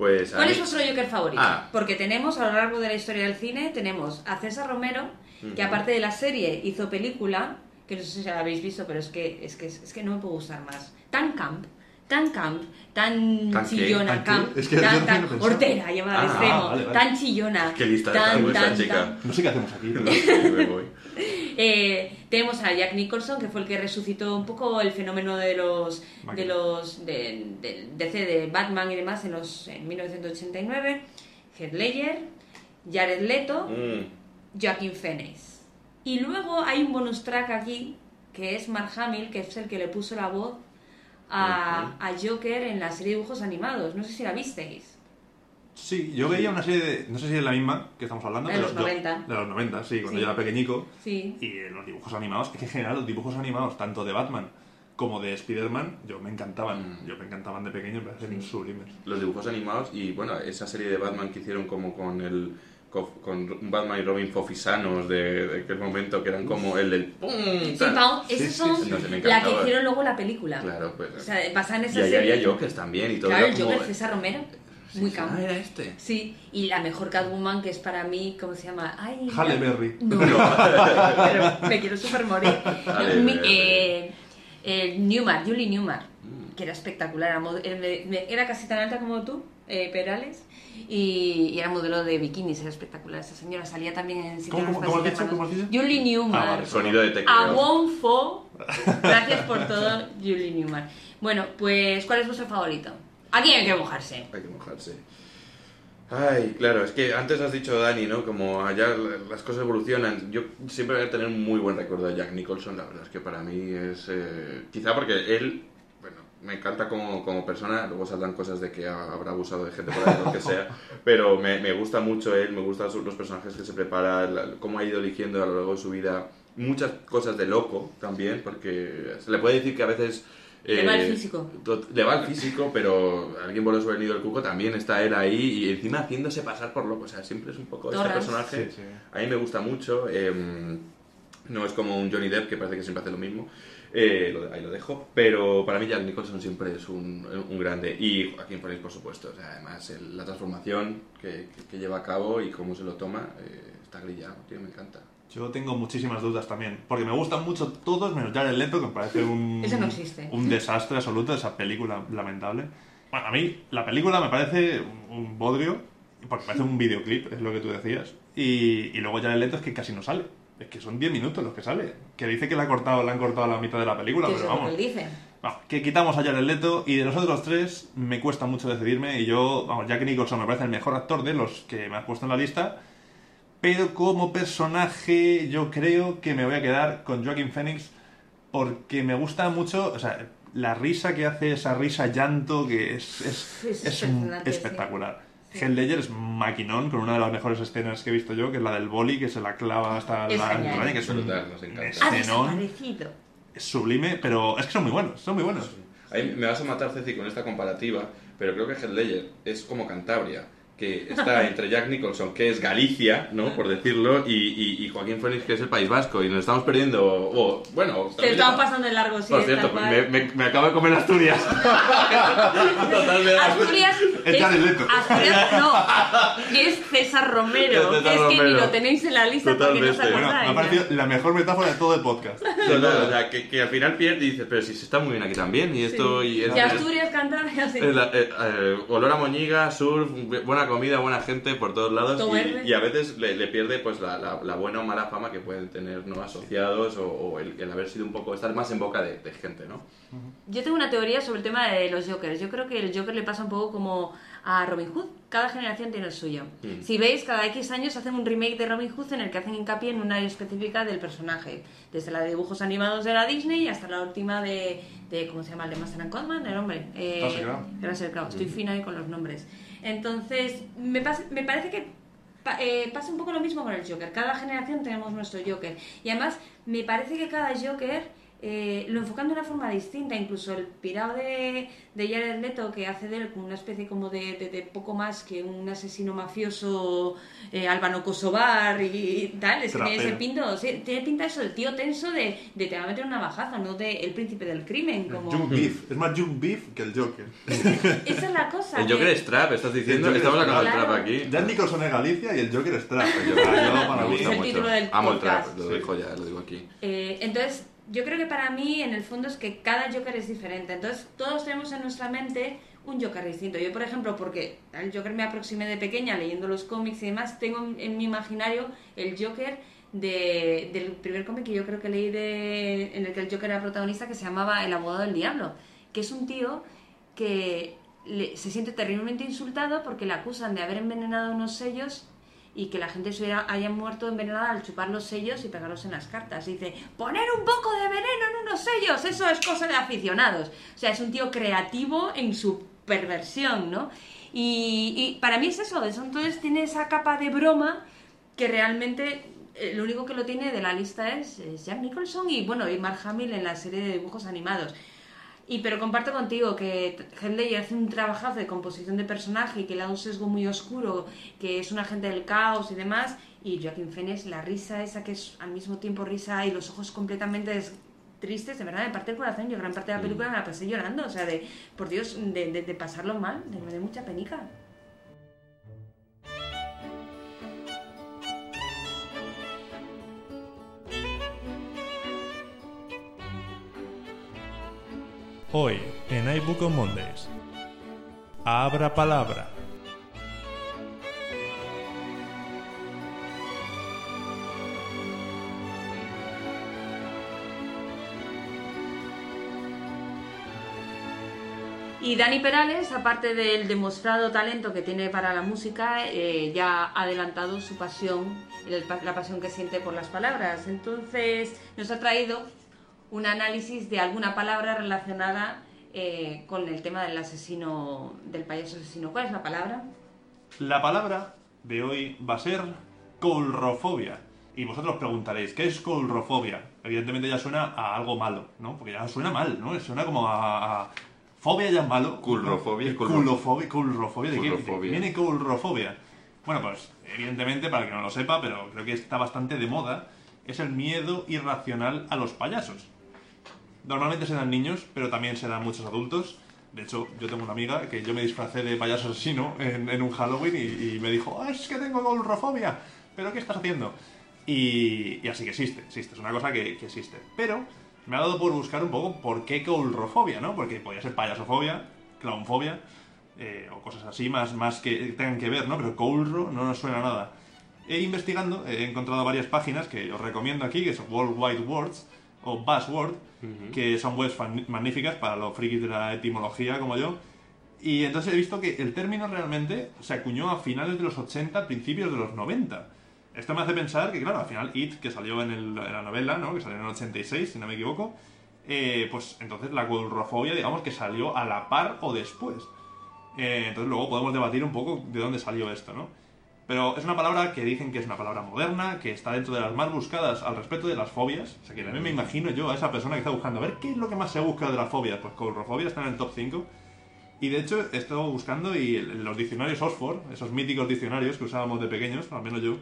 Pues. ¿Cuál mí- es vuestro Joker favorito? Ah. Porque tenemos a lo largo de la historia del cine, tenemos a César Romero, que aparte de la serie hizo película, que no sé si la habéis visto, pero es que, es que, es que no me puede gustar más. Tan camp, tan camp, tan, ¿Tan chillona, camp, Es que yo tan, no tan pensado. hortera, Ah, extremo, vale, vale. tan chillona, Qué lista tan, tan, chica. tan. No sé qué hacemos aquí. No, me voy. Eh, tenemos a Jack Nicholson, que fue el que resucitó un poco el fenómeno de los de los de, del DC de Batman y demás en los en 1989, Heath Ledger, Jared Leto, Mm, Joaquin Phoenix. Y luego hay un bonus track aquí que es Mark Hamill, que es el que le puso la voz a, a Joker en la serie de dibujos animados. No sé si la visteis. Sí, yo veía una serie de... No sé si es la misma que estamos hablando. De pero los yo- 90. de los 90, sí, cuando Sí. yo era pequeñico. Sí. Y los dibujos animados, es que en general los dibujos animados, tanto de Batman como de Spider-Man, yo me encantaban. Mm. Yo me encantaban de pequeño, me parecen sublimes. Los dibujos animados y bueno, esa serie de Batman que hicieron como con el. con Batman y Robin fofisanos de, de aquel momento que eran como el del ¡pum! Sí. Pau, Sí, esas sí, son sí, no sé, me la que hicieron luego la película. Claro, pues. O sea, basada en y ahí había Jokers también y todo. Claro, el como- Joker César Romero. Muy Ah, campo. era este. Sí, y la mejor Catwoman que es para mí, ¿cómo se llama? Ay, Halle Berry. No, pero me quiero super morir. Mi- eh, eh, Newmar, Julie Newmar, Mm. que era espectacular. Era, casi tan alta como tú, eh, Perales, y, y era modelo de bikinis, era espectacular. Esa señora salía también en ¿Cómo- cómo- cómo has dicho? ¿Cómo has Hermanos. dicho? Julie Newmar. Ah, vale. Sonido de A. Wonfo. Gracias por todo, Julie Newmar. Bueno, pues, ¿cuál es vuestro favorito? Aquí hay que mojarse. Hay que mojarse. Ay, claro, es que antes has dicho, Dani, ¿no? Como allá la- las cosas evolucionan. Yo siempre voy a tener un muy buen recuerdo de Jack Nicholson, la verdad es que para mí es... eh, quizá porque él, bueno, me encanta como, como persona, luego saldrán cosas de que ha- habrá abusado de gente por ahí, lo que sea, pero me, me gusta mucho él, me gustan los personajes que se prepara, la- cómo ha ido eligiendo a lo largo de su vida, muchas cosas de loco también, porque se le puede decir que a veces... Le va el físico. tot- Le va el físico, pero alguien voló sobre el nido del cuco, también está él ahí y encima haciéndose pasar por loco. O sea, siempre es un poco este Torrance. personaje. Sí, sí. A mí me gusta mucho. eh, no es como un Johnny Depp que parece que siempre hace lo mismo. Eh, lo de- ahí lo dejo. Pero para mí Jack Nicholson siempre es un, un grande. Y Joaquín Phoenix, por supuesto. O sea, además, el- la transformación que, que- que lleva a cabo y cómo se lo toma, eh, está grillado, tío, me encanta. Yo tengo muchísimas dudas también, porque me gustan mucho todos, menos Jared Leto, que me parece un, Ese no existe. un desastre absoluto, esa película lamentable. Bueno, a mí la película me parece un- bodrio, porque parece un videoclip, es lo que tú decías. Y, y luego Jared Leto es que casi no sale. Es que son 10 minutos los que sale. Que dice que le, ha cortado, le han cortado la mitad de la película, pero vamos. dice. Vamos, que quitamos a Jared Leto y de los otros tres me cuesta mucho decidirme y yo, vamos, Jack Nicholson me parece el mejor actor de los que me has puesto en la lista, pero como personaje yo creo que me voy a quedar con Joaquin Phoenix porque me gusta mucho, o sea, la risa que hace, esa risa llanto que es, es, Es espectacular. Heath Ledger es maquinón con una de las mejores escenas que he visto yo, que es la del boli que se la clava hasta Es la entraña, que es un nos encanta. Es sublime, pero es que son muy buenos, son muy buenos. Ahí me vas a matar, Ceci, con esta comparativa, pero creo que Heath Ledger es como Cantabria, que está entre Jack Nicholson, que es Galicia, ¿no? Por decirlo, y, y- y Joaquín Phoenix, que es el País Vasco, y nos estamos perdiendo... o, bueno... Te estamos pasando de largo, sí. Por cierto, me, me- me acabo de comer Asturias. Totalmente. Asturias Es. Asturias no, es César Romero, Es César que es que ni Romero. lo tenéis en la lista porque no os Totalmente. Bueno, me ha parecido la mejor metáfora de todo el podcast. Total, o sea, que, que al final pierde y dices, pero si se está muy bien aquí también, y esto... Y es- De Asturias, Cantabria, sí. Eh, eh, olor a moñiga, surf, buena comida, buena gente por todos lados y, y a veces le, le pierde pues la, la- la buena o mala fama que pueden tener no asociados o, o el, el haber sido un poco estar más en boca de, de gente, ¿no? Yo tengo una teoría sobre el tema de los Jokers. Yo creo que el Joker le pasa un poco como a Robin Hood. Cada generación tiene el suyo. Mm. Si veis, cada X años hacen un remake de Robin Hood en el que hacen hincapié en una área específica del personaje. Desde la de dibujos animados de la Disney hasta la última de, de ¿cómo se llama? El de Master and Codman, el hombre. Eh, Russell Crowe. Russell Crowe. Estoy fina ahí con los nombres. Entonces, me, me parece que eh, pasa un poco lo mismo con el Joker. Cada generación tenemos nuestro Joker. Y además, me parece que cada Joker eh, lo enfocan de una forma distinta. Incluso el pirado de, de Jared Leto, que hace de él como una especie como de, de- de poco más que un asesino mafioso eh, albano kosovar y tal. Es que tiene ese pinto, sí, tiene pinta eso, el tío tenso de, de te va a meter una bajaza, no de el príncipe del crimen. Como... Jung Beef. Es más Jung Beef que el Joker. Esa es la cosa. El que- Joker es trap, estás diciendo, Joker estamos es sacando el trap. trap aquí. Jack Nicholson es Galicia y el Joker es trap. Yo, Yo, para me mí- Es gusta el mucho. título del Amo el trap, lo Sí. dejo ya, lo digo aquí. Eh, entonces, yo creo que para mí, en el fondo, es que cada Joker es diferente. Entonces, todos tenemos en nuestra mente un Joker distinto. Yo, por ejemplo, porque al Joker me aproximé de pequeña leyendo los cómics y demás, tengo en, mi imaginario el Joker de- del primer cómic que yo creo que leí de, en el que el Joker era protagonista, que se llamaba El abogado del diablo, que es un tío que le- se siente terriblemente insultado porque le acusan de haber envenenado unos sellos y que la gente se haya muerto envenenada al chupar los sellos y pegarlos en las cartas. Dice, poner un poco de veneno en unos sellos, eso es cosa de aficionados. O sea, es un tío creativo en su perversión, ¿no? Y, para mí es eso, entonces tiene esa capa de broma que realmente eh, lo único que lo tiene de la lista es, es Jack Nicholson y bueno, y Mark Hamill en la serie de dibujos animados. Y pero comparto contigo que Ledger hace un trabajazo de composición de personaje y que le da un sesgo muy oscuro, que es un agente del caos y demás. Y Joaquin Phoenix, la risa esa que es al mismo tiempo risa y los ojos completamente tristes, de verdad me parte el corazón. Yo gran parte de la película me la pasé llorando, o sea, de por Dios, de, de- de pasarlo mal, de, me dio mucha penica. Hoy en iBook on Mondays. Abra palabra. Y Dani Perales, aparte del demostrado talento que tiene para la música, eh, ya ha adelantado su pasión, la pasión que siente por las palabras. Entonces nos ha traído un análisis de alguna palabra relacionada eh, con el tema del asesino, del payaso asesino. ¿Cuál es la palabra? La palabra de hoy va a ser colrofobia. Y vosotros preguntaréis, ¿qué es colrofobia? Evidentemente ya suena a algo malo, ¿no? Porque ya suena mal, ¿no? Suena como a... a- Fobia ya es malo. Culrofobia, culro- Culrofobia. Culrofobia. ¿De qué viene culrofobia? Bueno, pues evidentemente, para el que no lo sepa, pero creo que está bastante de moda, es el miedo irracional a los payasos. Normalmente se dan niños, pero también se dan muchos adultos. De hecho, yo tengo una amiga que yo me disfracé de payaso asesino en, en un Halloween y, y me dijo, "Ah, es que tengo coulrofobia, pero ¿qué estás haciendo? Y, y así que existe, existe, es una cosa que, que existe. Pero me ha dado por buscar un poco por qué coulrofobia, ¿no? Porque podría ser payasofobia, clownfobia, eh, o cosas así más, más que tengan que ver, ¿no? Pero coulro no nos suena a nada. He investigando, he encontrado varias páginas que os recomiendo aquí, que son World Wide Words o Buzzword, que son webs magníficas para los frikis de la etimología como yo. Y entonces he visto que el término realmente se acuñó a finales de los 80, principios de los 90. Esto me hace pensar que, claro, al final It, que salió en, el- en la novela, ¿no? que salió en el 86, si no me equivoco, eh, pues entonces la coulrofobia, digamos que salió a la par o después. Eh, entonces luego podemos debatir un poco de dónde salió esto, ¿no? Pero es una palabra que dicen que es una palabra moderna, que está dentro de las más buscadas al respecto de las fobias. O sea, que también me imagino yo a esa persona que está buscando a ver qué es lo que más se busca de las fobias. Pues coulrofobia está en el top 5. Y de hecho he estado buscando y los diccionarios Oxford, esos míticos diccionarios que usábamos de pequeños, al menos yo,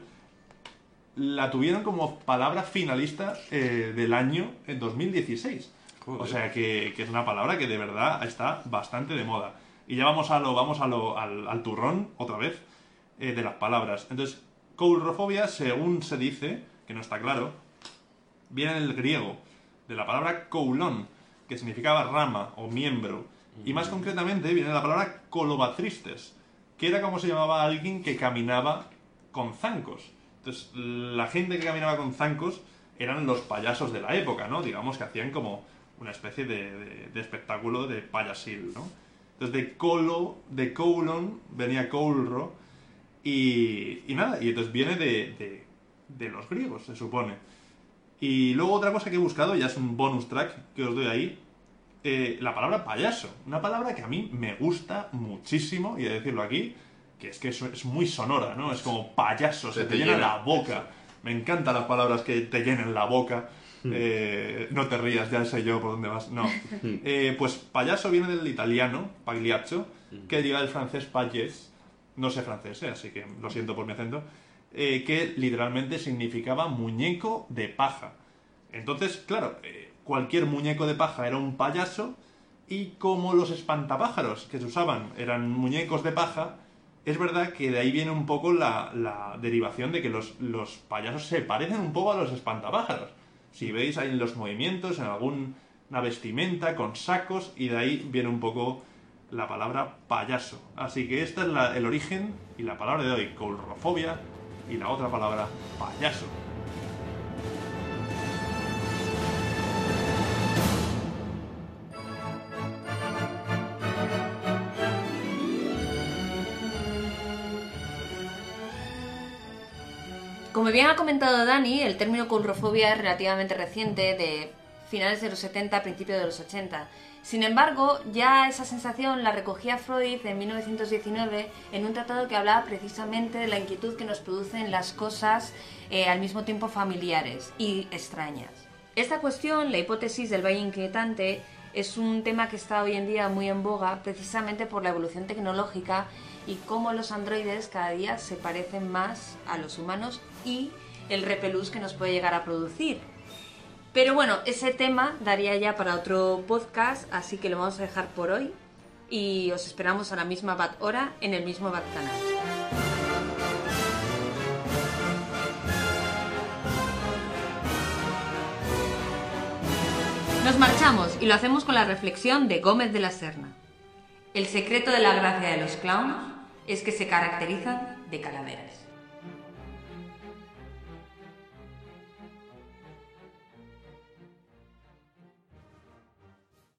la tuvieron como palabra finalista eh, del año en 2016. Joder. O sea que, que es una palabra que de verdad está bastante de moda. Y ya vamos a lo, vamos a lo, al, al turrón otra vez eh, de las palabras. Entonces, coulrofobia, según se dice, que no está claro, viene del griego, de la palabra koulon, que significaba rama o miembro. Y más concretamente viene de la palabra colobatristes, que era como se llamaba a alguien que caminaba con zancos. Entonces, la gente que caminaba con zancos eran los payasos de la época, ¿no? Digamos que hacían como una especie de, de- de espectáculo de payasil, ¿no? Entonces, de colo, de colon, venía coulro, y, y nada, y entonces viene de, de- de los griegos, se supone. Y luego otra cosa que he buscado, ya es un bonus track que os doy ahí, eh, la palabra payaso. Una palabra que a mí me gusta muchísimo, y he de decirlo aquí, que es que es, es muy sonora, ¿no? Es como payaso, se, Se te, te llena, llena. la boca. Me encantan las palabras que te llenen la boca. Eh, no te rías, ya sé yo por dónde vas. No. Eh, pues payaso viene del italiano, pagliaccio, que deriva del francés payés. No sé francés, eh, así que lo siento por mi acento. eh, que literalmente significaba muñeco de paja. Entonces, claro, eh, cualquier muñeco de paja era un payaso y como los espantapájaros que se usaban eran muñecos de paja, es verdad que de ahí viene un poco la, derivación de que los, los payasos se parecen un poco a los espantapájaros. Si veis ahí en los movimientos, en alguna vestimenta, con sacos, y de ahí viene un poco la palabra payaso. Así que este es el origen y la palabra de hoy, coulrofobia, y la otra palabra, payaso. Como bien ha comentado Dani, el término coulrofobia es relativamente reciente, de finales de los 70, principios de los 80. Sin embargo, ya esa sensación la recogía Freud en 1919 en un tratado que hablaba precisamente de la inquietud que nos producen las cosas eh, al mismo tiempo familiares y extrañas. Esta cuestión, la hipótesis del valle inquietante, es un tema que está hoy en día muy en boga precisamente por la evolución tecnológica y cómo los androides cada día se parecen más a los humanos y el repelús que nos puede llegar a producir. Pero bueno, ese tema daría ya para otro podcast, así que lo vamos a dejar por hoy y os esperamos a la misma bat hora en el mismo bat canal. Nos marchamos y lo hacemos con la reflexión de Gómez de la Serna. El secreto de la gracia de los clowns es que se caracterizan de calaveras.